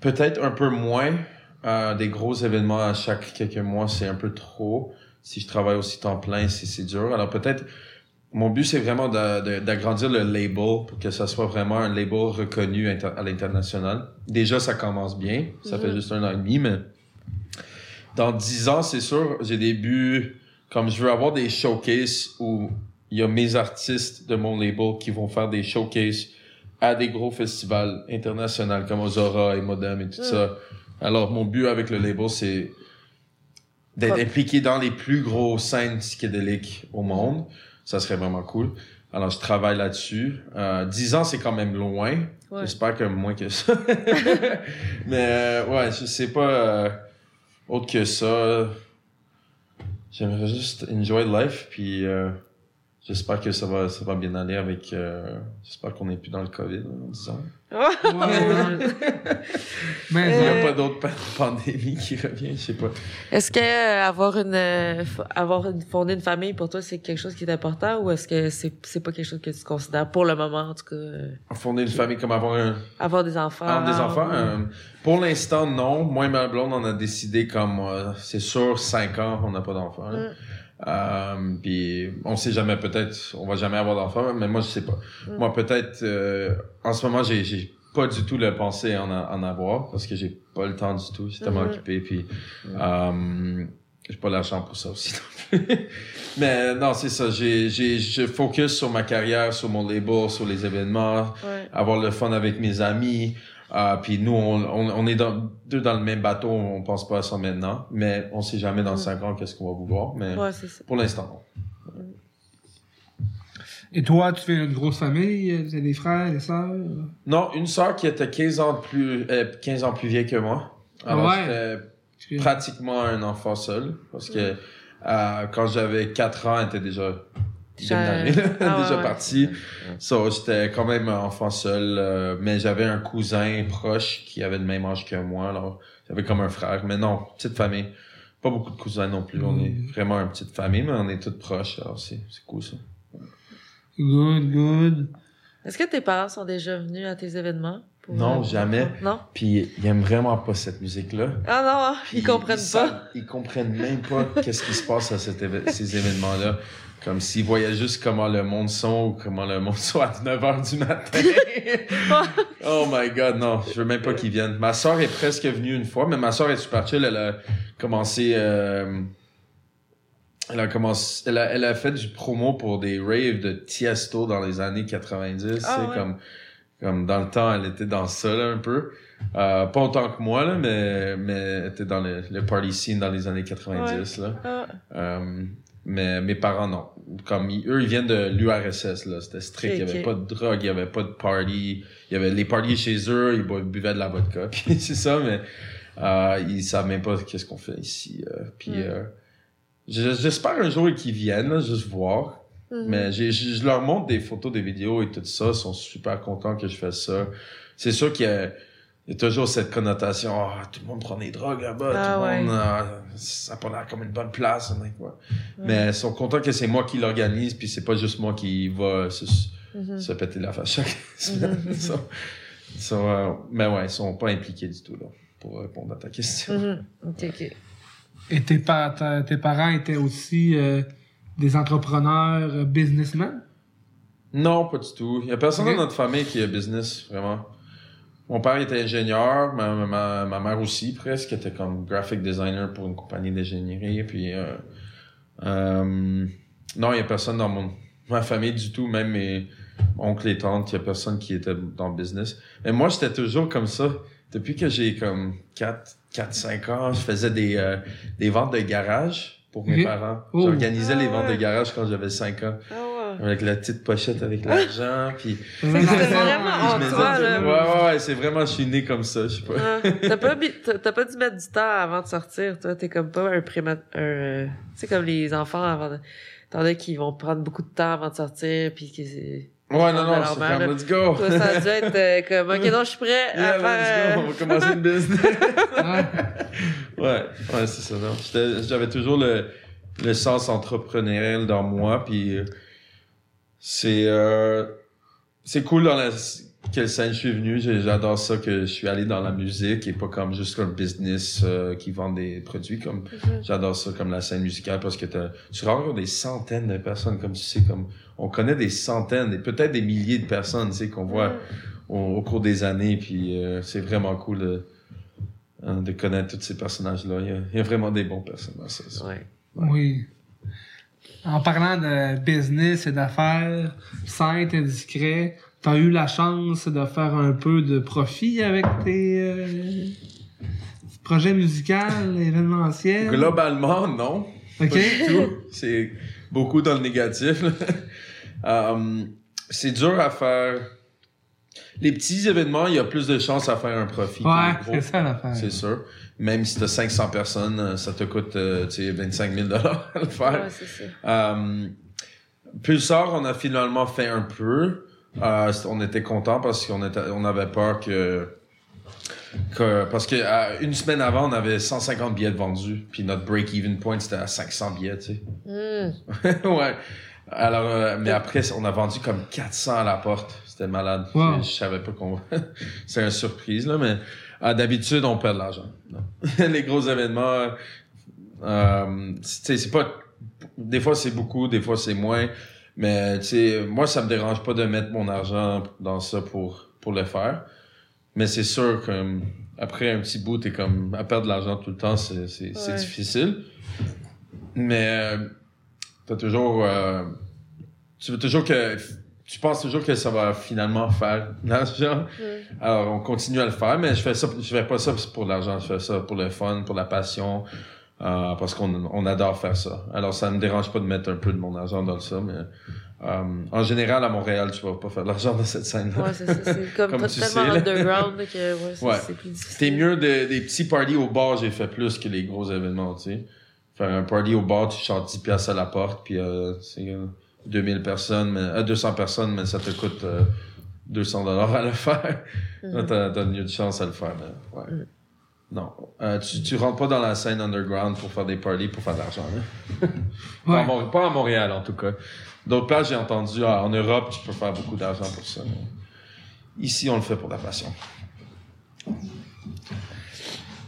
peut-être un peu moins. Euh, des gros événements à chaque quelques mois, c'est un peu trop. Si je travaille aussi temps plein, c'est dur. Alors peut-être mon but, c'est vraiment d'agrandir le label pour que ça soit vraiment un label reconnu à l'international. Déjà, ça commence bien. Ça fait mhm. juste un an et demi, mais dans dix ans, c'est sûr, j'ai des buts comme je veux avoir des showcases où il y a mes artistes de mon label qui vont faire des showcases à des gros festivals internationaux comme Ozora et Modem et tout ça. Alors, mon but avec le label, c'est d'être impliqué dans les plus gros scènes psychédéliques au monde ça serait vraiment cool. Alors, je travaille là-dessus. Euh, 10 ans, c'est quand même loin. J'espère que moins que ça. <laughs> Mais euh, ouais, je sais pas euh, autre que ça. J'aimerais juste enjoy life, puis euh, j'espère que ça va, ça va bien aller avec... j'espère qu'on n'est plus dans le COVID en 10 ans. Mais il n'y a pas d'autre <laughs> pandémie qui revient, je sais pas. Est-ce que euh, avoir une euh, avoir une, fonder une famille pour toi c'est quelque chose qui est important ou est-ce que c'est c'est pas quelque chose que tu considères pour le moment en tout cas euh, Fonder une famille comme avoir un avoir des enfants. Avoir des enfants pour l'instant non, moi et ma blonde on a décidé comme c'est sûr cinq ans on n'a pas d'enfants. Mm. Puis on sait jamais peut-être on va jamais avoir d'enfants mais moi je sais pas. Mm. Moi peut-être en ce moment j'ai j'ai pas du tout le penser en, en avoir parce que j'ai pas le temps du tout. Je suis tellement mm-hmm. occupé puis euh, j'ai pas l'argent pour ça aussi <laughs> non plus. Mais non, c'est ça. J'ai, j'ai, je focus sur ma carrière, sur mon label, sur les événements, avoir le fun avec mes amis. Euh, puis nous, on, on, est dans, deux dans le même bateau, on pense pas à ça maintenant, mais on sait jamais dans cinq ans qu'est-ce qu'on va vouloir. Mais pour l'instant, et toi, tu fais une grosse famille? Tu as des frères, des sœurs? Non, une sœur qui était 15 ans plus, euh, 15 ans plus vieille que moi. Ah Alors, ouais? j'étais pratiquement un enfant seul. Parce que euh, quand j'avais 4 ans, elle était déjà déjà, ah déjà partie. So, j'étais quand même un enfant seul. Euh, mais j'avais un cousin proche qui avait le même âge que moi. Alors, j'avais comme un frère. Mais non, petite famille. Pas beaucoup de cousins non plus. On est mm. vraiment une petite famille, mais on est toutes proches. Alors, c'est cool ça. Good, good. Est-ce que tes parents sont déjà venus à tes événements? pour- Non, jamais. Non? Puis ils aiment vraiment pas cette musique-là. Ah non, Puis ils comprennent ils pas. savent- ils comprennent même pas qu'est-ce qui se passe à cet éve- ces événements-là. Comme s'ils voyaient juste comment le monde sont ou comment le monde <laughs> sont à 9 h du matin. <laughs> oh my god, non, je veux même pas qu'ils viennent. Ma soeur est presque venue une fois, mais ma soeur est super chill. Elle a commencé, euh, elle a commencé, elle a, elle a fait du promo pour des raves de Tiesto dans les années 90. Ah ouais. comme, comme dans le temps, elle était dans ça là, un peu. Euh, pas autant que moi là, mais mais elle était dans le, le party scene dans les années 90 là. Ah, Euh, mais mes parents, non. Comme ils- eux, ils viennent de l'URSS, là. C'était strict. Il y avait pas de drogue, il y avait pas de party. Il y avait les parties chez eux, ils bu- buvaient de la vodka. <laughs> Puis c'est ça, mais euh, ils savent même pas qu'est-ce qu'on fait ici. euh. puis Mm. euh, je- j'espère un jour qu'ils viennent, là, juste voir. mhm. Mais je je leur montre des photos, des vidéos et tout ça. Ils sont super contents que je fasse ça. C'est sûr qu'il y a, il y a toujours cette connotation. Ah, tout le monde prend des drogues là-bas. Ah, tout le ouais. monde, ah, ça l'air comme une bonne place. quoi. Ouais. Mais ils sont contents que c'est moi qui l'organise, puis c'est pas juste moi qui va se, Mhm. se péter la face chaque <laughs> semaine. Mhm. Ils sont- ils sont, euh, mais ouais, ils sont pas impliqués du tout, là, pour répondre à ta question. Ok, ok. Et tes, pa- ta- tes parents étaient aussi euh, des entrepreneurs, euh, businessmen? Non, pas du tout. Il y a personne dans notre famille qui a business, vraiment. Mon père était ingénieur, ma, ma, ma mère aussi, presque, était comme graphic designer pour une compagnie d'ingénierie. Puis, euh, euh, non, il y a personne dans mon, ma famille du tout, même mes oncles et tantes, il y a personne qui était dans le business. Mais moi, j'étais toujours comme ça. Depuis que j'ai comme 4, 4 5 ans, je faisais des, euh, des ventes de garage pour mes Ok. parents. Oh. J'organisais Ah les ventes de garage quand j'avais 5 ans. Ah. Avec la petite pochette avec l'argent, puis... c'était vraiment <laughs> en toi, là. Ouais, ouais, ouais, c'est vraiment, je suis né comme ça, je sais pas. <laughs> T'as pas, t'as pas dû mettre du temps avant de sortir, toi. T'es comme pas un prémat... un, Tu sais, comme les enfants avant de... T'en as qui vont prendre beaucoup de temps avant de sortir, puis qui... c'est- Ouais, non, non, c'est comme, let's go! Toi, ça a dû être euh, comme, OK, non, je suis prêt Yeah, à let's faire... go, on va commencer une business. <laughs> Ouais. ouais, c'est ça, non. J'étais- J'avais toujours le, le sens entrepreneurial dans moi, puis euh, c'est euh, c'est cool dans la quelle scène je suis venu. J'adore ça que je suis allé dans la musique et pas comme juste un business euh, qui vend des produits comme Mhm. J'adore ça comme la scène musicale parce que t'as- tu rencontres des centaines de personnes comme tu sais comme on connaît des centaines et peut-être des milliers de personnes tu sais qu'on voit au, au cours des années puis euh, c'est vraiment cool de, hein, de connaître tous ces personnages là il y, a, il y a vraiment des bons personnages ça, ça. Ouais. Oui. En parlant de business et d'affaires, sainte et discret, t'as eu la chance de faire un peu de profit avec tes euh, projets musicaux, événementiels? globalement non Ok. Pas du tout. c'est beaucoup dans le négatif. Euh, <laughs> c'est dur à faire les petits événements il y a plus de chances à faire un profit Ouais, c'est ça l'affaire. C'est sûr. Même si t'as 500 personnes, euh, ça te coûte euh, tu sais, 25 000 dollars à <laughs> le faire. Ouais, c'est ça. Euh, Pulsar, on a finalement fait un peu. Euh, on était content parce qu'on était, on avait peur que, que parce que une semaine avant, on avait 150 billets vendus, puis notre break-even point c'était à 500 billets, tu sais. Hmm. <laughs> ouais. Alors, euh, mais après, on a vendu comme 400 à la porte. C'était malade. Wow. Je savais pas qu'on. <laughs> c'est une surprise là, mais euh, d'habitude, on perd de l'argent. <laughs> Les gros événements, euh, c'est pas. Des fois, c'est beaucoup, des fois, c'est moins. Mais moi, ça me dérange pas de mettre mon argent dans ça pour pour le faire. Mais c'est sûr que après un petit bout, t'es comme à perdre de l'argent tout le temps, c'est Ouais. difficile. Mais euh, t'as toujours, euh, tu veux toujours que, tu penses toujours que ça va finalement faire de l'argent? Hmm. Alors on continue à le faire, mais je fais ça, je fais pas ça pour l'argent, je fais ça pour le fun, pour la passion, euh, parce qu'on on adore faire ça. Alors ça me dérange pas de mettre un peu de mon argent dans ça, mais euh, en général à Montréal, tu vas pas faire de l'argent dans cette scène. Ouais, c'est <laughs> comme, Comme pas tu tellement sais, underground que ouais, c'est Ouais. plus difficile. C'était mieux de- des petits parties au bar, j'ai fait plus que les gros événements, tu sais. Faire un party au bar, tu charges 10 piastres à la porte, puis euh, c'est euh, 2000 personnes, mais, euh, 200 personnes, mais ça te coûte euh, 200 dollars à le faire. Là, Mhm. t'as, mieux de chance à le faire, mais ouais. Mhm. Non. Euh, tu, tu rentres pas dans la scène underground pour faire des parties, pour faire de l'argent, <laughs> là. À Ouais. Mont- pas à Montréal, en tout cas. D'autres places, j'ai entendu, ah, en Europe, tu peux faire beaucoup d'argent pour ça. ici, on le fait pour la passion.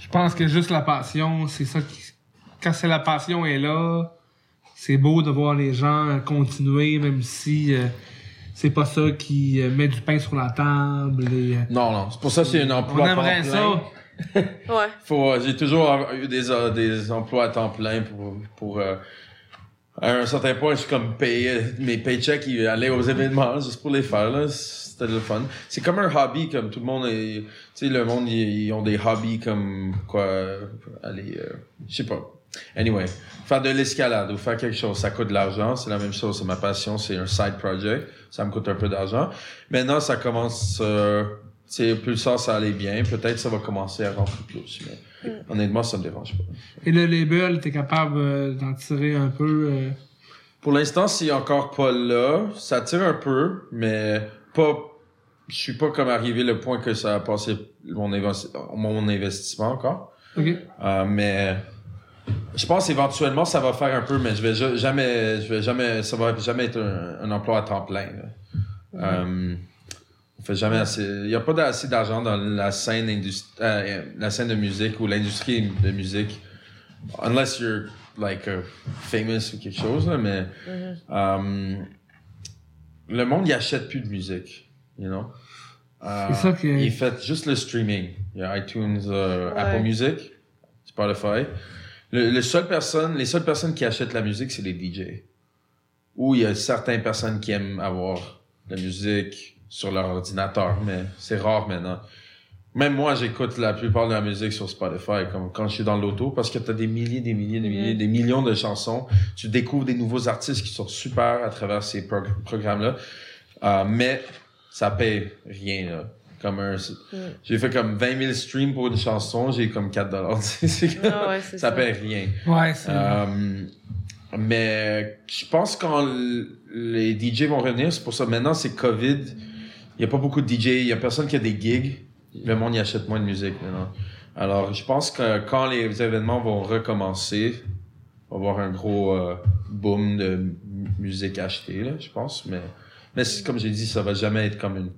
Je pense que juste la passion, c'est ça qui. Quand c'est la passion est là, c'est beau de voir les gens continuer, même si euh, c'est pas ça qui euh, met du pain sur la table. Et, euh, Non, non. C'est pour ça que c'est un emploi on à temps aimerait plein. ça. <laughs> Ouais. Faut, j'ai toujours eu des, euh, des emplois à temps plein pour, pour euh, à un certain point, je suis comme payé, mes paychecks, ils allaient aux événements juste pour les faire, là. C'était le fun. C'est comme un hobby, comme tout le monde est, tu sais, le monde, ils, ils ont des hobbies comme, quoi, aller, euh, je sais pas. Anyway, faire de l'escalade ou faire quelque chose, ça coûte de l'argent. C'est la même chose, c'est ma passion, c'est un side project. Ça me coûte un peu d'argent. Maintenant, ça commence, euh, tu sais, plus ça, ça allait bien. Peut-être ça va commencer à rentrer plus. Mais honnêtement, ça me dérange pas. Et le label, t'es capable euh, d'en tirer un peu. euh, Pour l'instant, c'est encore pas là. Ça tire un peu, mais pas. Je suis pas comme arrivé le point que ça a passé mon, mon investissement encore. Ok. Euh, mais je pense éventuellement ça va faire un peu, mais je vais ja- jamais, je vais jamais, ça va jamais être un, un emploi à temps plein. Euh, on fait jamais assez. Il y a pas assez d'argent dans la scène industrie, la scène de musique ou l'industrie de musique, unless you're like uh, famous ou quelque chose là, mais euh, le monde il achète plus de musique, you know? Euh, C'est ça que- Il fait juste le streaming. Il y a iTunes, euh, Ouais. Apple Music, Spotify. Le, le seul personne, les seules personnes qui achètent la musique, c'est les DJ. Ou il y a certaines personnes qui aiment avoir la musique sur leur ordinateur, mais c'est rare maintenant. Même moi, j'écoute la plupart de la musique sur Spotify, comme quand je suis dans l'auto, parce que tu as des milliers, des milliers, des milliers, Mm. des millions de chansons. Tu découvres des nouveaux artistes qui sont super à travers ces prog- programmes-là. Euh, mais ça paye rien, là. Comme un, j'ai fait comme 20 000 streams pour une chanson, j'ai comme 4 dollars. <laughs> Ah ouais, ça ça. paye rien. Ouais, c'est. Euh, mais je pense quand les DJ vont revenir, c'est pour ça maintenant c'est Covid. Il y a pas beaucoup de DJ, il y a personne qui a des gigs. Le monde y achète moins de musique maintenant. Alors je pense que quand les événements vont recommencer, on va avoir un gros euh, boom de musique achetée là, je pense. Mais mais comme j'ai dit, ça va jamais être comme une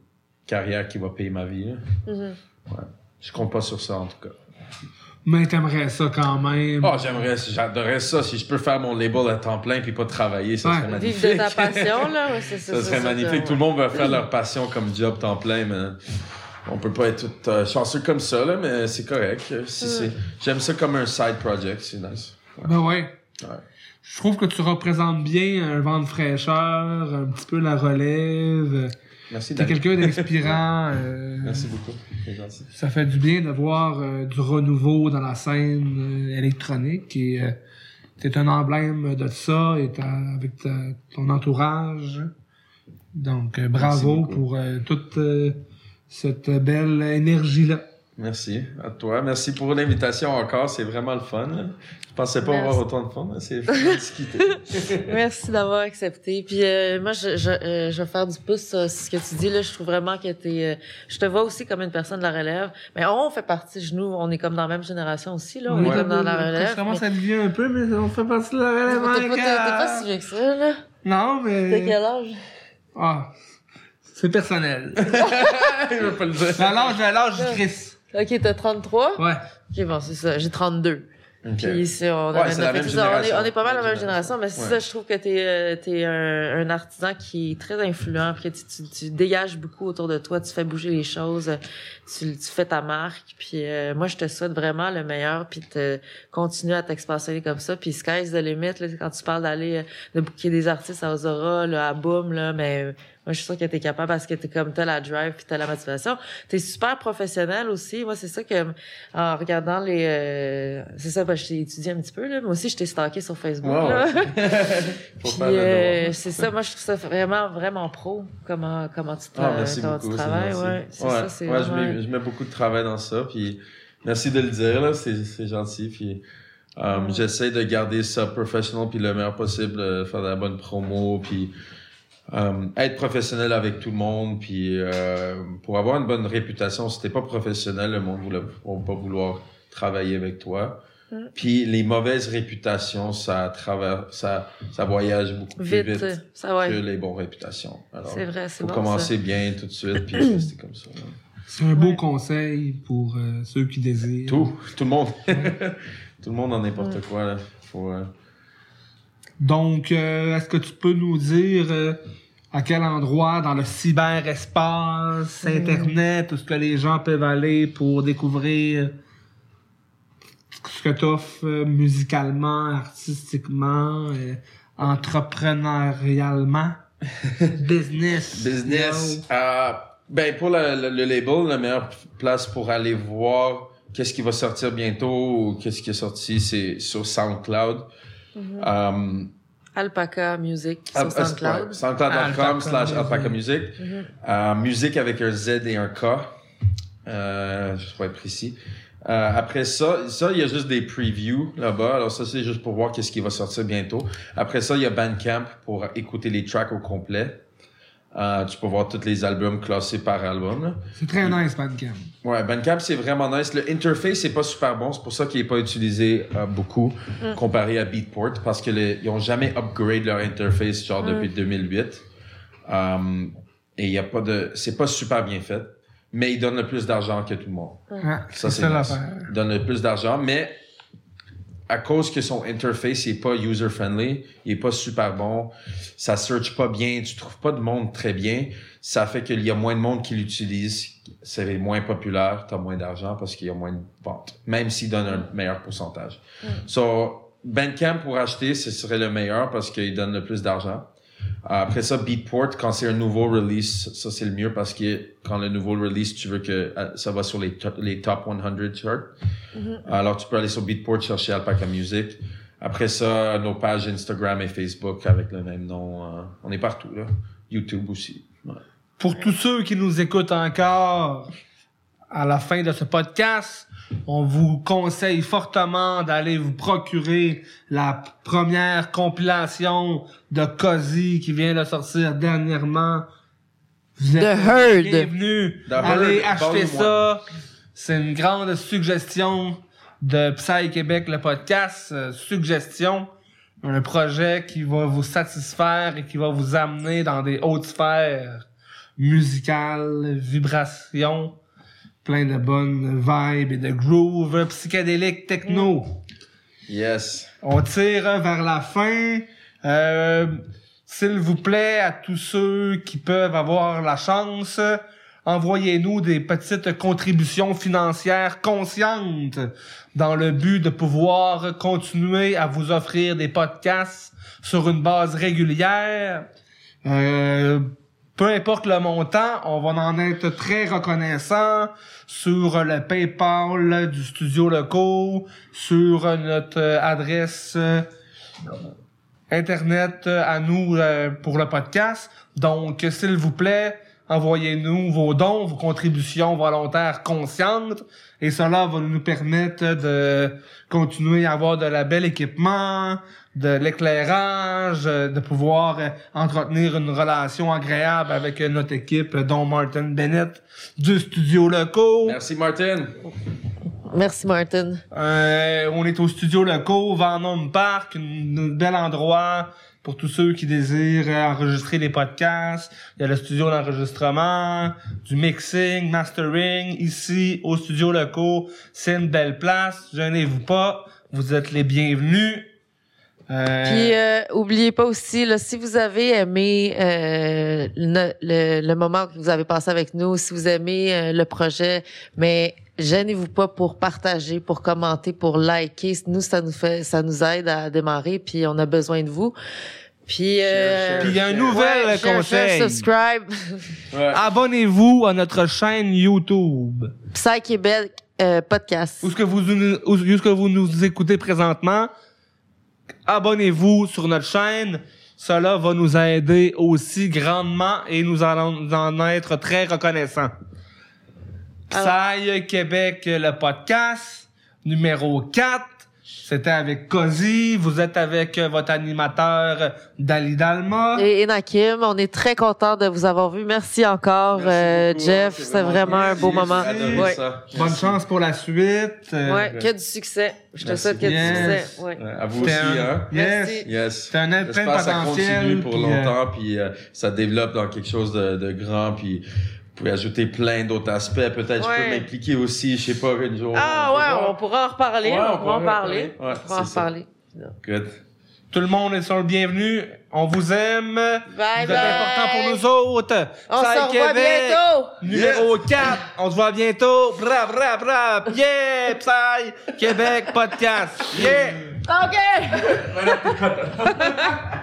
carrière qui va payer ma vie. là. Mhm. Je compte pas sur ça en tout cas. Mais t'aimerais ça quand même. Oh, j'aimerais, j'adorerais ça. Si je peux faire mon label à temps plein puis pas travailler, ça Ouais. serait magnifique. Vivre de ta passion, là. Ouais, c'est <laughs> ça serait magnifique. Tout le monde va faire leur passion comme job temps plein, mais on peut pas être tout euh, chanceux comme ça, là, mais c'est correct. Si c'est, j'aime ça comme un side project, c'est nice. Ben ouais. Ouais. Je trouve que tu représentes bien un vent de fraîcheur, un petit peu la relève. Merci, T'es quelqu'un d'inspirant. <laughs> euh, Merci beaucoup. Ça fait du bien de voir euh, du renouveau dans la scène euh, électronique et euh, t'es un emblème de ça et avec ta- ton entourage. Donc bravo pour toute cette belle énergie-là. Merci à toi. Merci pour l'invitation encore. C'est vraiment le fun. là. Je pensais pas Merci. avoir autant de fun. mais C'est fun de discuter. Merci d'avoir accepté. Puis euh, moi, je, je, euh, je vais faire du pouce sur ce que tu dis. Là, je trouve vraiment que t'es. euh, je te vois aussi comme une personne de la relève. Mais on fait partie, nous, on est comme dans la même génération aussi. Là, on est comme dans la relève. Je commence mais- à vieux un peu, mais on fait partie de la T'es relève. pas, t'es- t'es encore. pas si vieux que ça, là. Non, T'as mais... quel âge? Ah, c'est personnel. <laughs> Je veux pas le dire. À l'âge, à l'âge <laughs> Chris. Ok, t'as 33? Ouais. Ok, bon, c'est ça. J'ai 32. Ok. Puis c'est, on, Ouais, c'est la fait même ça. on, est, on est pas mal la même Même génération, mais c'est Ouais. ça, je trouve que t'es, euh, t'es un, un artisan qui est très influent, puis tu, tu, tu dégages beaucoup autour de toi, tu fais bouger les choses, tu, tu fais ta marque, puis euh, moi, je te souhaite vraiment le meilleur, puis de continuer à t'expansionner comme ça, puis sky's the limit, là, quand tu parles d'aller, euh, de booker des artistes à Ozora, là, à Boom, là, mais moi, je suis sûre que t'es capable parce que t'es comme t'as la drive puis t'as la motivation. T'es super professionnel aussi. Moi, c'est ça que, en regardant les, euh, c'est ça, ben, je t'ai étudié un petit peu, là. Moi aussi, je t'ai stalké sur Facebook, là. <laughs> <laughs> Puis, euh, c'est ça, moi, je trouve ça vraiment, vraiment pro. Comment, comment tu, Ah, tra- merci comment beaucoup. tu travailles, ouais. C'est ouais, ça, c'est ouais, je, mets, je mets beaucoup de travail dans ça, puis merci de le dire, là, c'est, c'est gentil, puis euh, j'essaie de garder ça professionnel, puis le meilleur possible, euh, faire de la bonne promo, puis euh, être professionnel avec tout le monde, puis euh, pour avoir une bonne réputation, si t'es pas professionnel, le monde ne va pas vouloir travailler avec toi. Puis les mauvaises réputations, ça travers, ça, ça voyage beaucoup plus Vite, vite, ça ouais. que les bonnes réputations. Alors, C'est vrai, c'est faut bon. commencer bien tout de suite, puis rester comme ça. là. C'est un beau Ouais. conseil pour euh, ceux qui désirent. Tout, tout le monde. <laughs> tout le monde en n'importe quoi, là. Faut, euh, Donc, euh, est-ce que tu peux nous dire euh, à quel endroit dans le cyberespace, Hmm. Internet, où ce que les gens peuvent aller pour découvrir ce que tu offres euh, musicalement, artistiquement, entrepreneurialement, <laughs> business. Business. Euh, ben, pour le, le- le label, la meilleure place pour aller voir qu'est-ce qui va sortir bientôt ou qu'est-ce qui est sorti, c'est sur SoundCloud. Euh, Alpaca Music sur ah, SoundCloud. ouais, SoundCloud.com Alpaca slash Music. Alpaca Music. Mhm. Euh, musique avec un Z et un K. Euh, je vais être précis. Euh, après ça, ça, il y a juste des previews là-bas. Alors ça, c'est juste pour voir qu'est-ce qui va sortir bientôt. Après ça, il y a Bandcamp pour écouter les tracks au complet. Euh, tu peux voir tous les albums classés par album. C'est très nice, Bandcamp. Ouais, Bandcamp, c'est vraiment nice. Le interface, c'est pas super bon. C'est pour ça qu'il est pas utilisé euh, beaucoup comparé à Beatport parce que les, ils ont jamais upgrade leur interface genre depuis 2008. Um, et il y a pas de, c'est pas super bien fait. Mais ils donnent le plus d'argent que tout le monde. Ça, c'est c'est ça nice. l'affaire. Ils donnent le plus d'argent, mais à cause que son interface est pas user-friendly, il est pas super bon, ça search pas bien, tu trouves pas de monde très bien, ça fait qu'il y a moins de monde qui l'utilise, c'est moins populaire, t'as moins d'argent parce qu'il y a moins de ventes, même s'il donne un meilleur pourcentage. So, Bandcamp pour acheter, ce serait le meilleur parce qu'il donne le plus d'argent. Après ça, Beatport, quand c'est un nouveau release, ça c'est le mieux parce que quand le nouveau release, tu veux que euh, ça va sur les, to- les top 100 charts. Alors tu peux aller sur Beatport chercher Alpaca Music. Après ça, nos pages Instagram et Facebook avec le même nom. euh, on est partout là. YouTube aussi. Ouais. Pour tous ceux qui nous écoutent encore à la fin de ce podcast, on vous conseille fortement d'aller vous procurer la première compilation de Cozy qui vient de sortir dernièrement. Vous êtes The Herd. bienvenus. The Allez Herd, acheter ça. C'est une grande suggestion de Psy Québec, le podcast. Euh, suggestion. Un projet qui va vous satisfaire et qui va vous amener dans des hautes sphères musicales, vibrations, plein de bonnes vibes et de groove psychédélique techno. Yes. On tire vers la fin. Euh, S'il vous plaît, à tous ceux qui peuvent avoir la chance, envoyez-nous des petites contributions financières conscientes dans le but de pouvoir continuer à vous offrir des podcasts sur une base régulière. Euh, peu importe le montant, on va en être très reconnaissant sur le PayPal du studio locaux, sur notre adresse euh, internet à nous euh, pour le podcast. Donc, s'il vous plaît, envoyez-nous vos dons, vos contributions volontaires conscientes, et cela va nous permettre de continuer à avoir de la belle équipement, de l'éclairage, euh, de pouvoir euh, entretenir une relation agréable avec euh, notre équipe, dont Martin Bennett du studio locaux. Merci Martin. Merci, Martin. Euh, on est au studio locaux, Venom Park, un bel endroit pour tous ceux qui désirent enregistrer des podcasts. Il y a le studio d'enregistrement, du mixing, mastering. Ici, au studio locaux, c'est une belle place. Gênez-vous pas, vous êtes les bienvenus. Euh, Puis, euh, oubliez pas aussi, là, si vous avez aimé euh, le, le- le moment que vous avez passé avec nous, si vous aimez euh, le projet, mais gênez-vous pas pour partager, pour commenter, pour liker. Nous, ça nous fait, ça nous aide à démarrer. Puis, on a besoin de vous. Puis, euh, Puis il y a un nouvel ouais, conseil. subscribe. Ouais. Abonnez-vous à notre chaîne YouTube. Psy Québec euh, podcast. Où est-ce que vous, où est-ce que vous nous écoutez présentement? Abonnez-vous sur notre chaîne. Cela va nous aider aussi grandement et nous allons en être très reconnaissants. Psy Québec, le podcast, numéro 4. C'était avec Cozy. Vous êtes avec euh, votre animateur Dali Dalma. Et Enakim, on est très content de vous avoir vu. Merci encore, Merci euh, beaucoup, Jeff. c'est vraiment un beau moment. Adoré Ouais. ça. Bonne chance pour la suite. Euh, Ouais, que du succès. Je te Merci. souhaite que du succès. Ouais. À vous aussi, un- hein. Yes. Merci. Yes. C'est un être plein de J'espère que ça potentiel. continue pour puis, euh, longtemps, puis euh, ça développe dans quelque chose de, de grand, puis pouvez ajouter plein d'autres aspects. Peut-être je Ouais. peux m'impliquer aussi, je sais pas, une jour. Ah peut ouais, voir. on pourra en reparler. Ouais, on pourra en parler. Ouais, on pourra en reparler. Good. Tout le monde est sur le bienvenu. On vous aime. Bye vous bye. êtes important pour nous autres. On Psy se revoit Québec, bientôt. Numéro 4. On se voit bientôt. Bra, bra, bra. Yeah, Psy Québec Podcast. Yeah. OK. <laughs>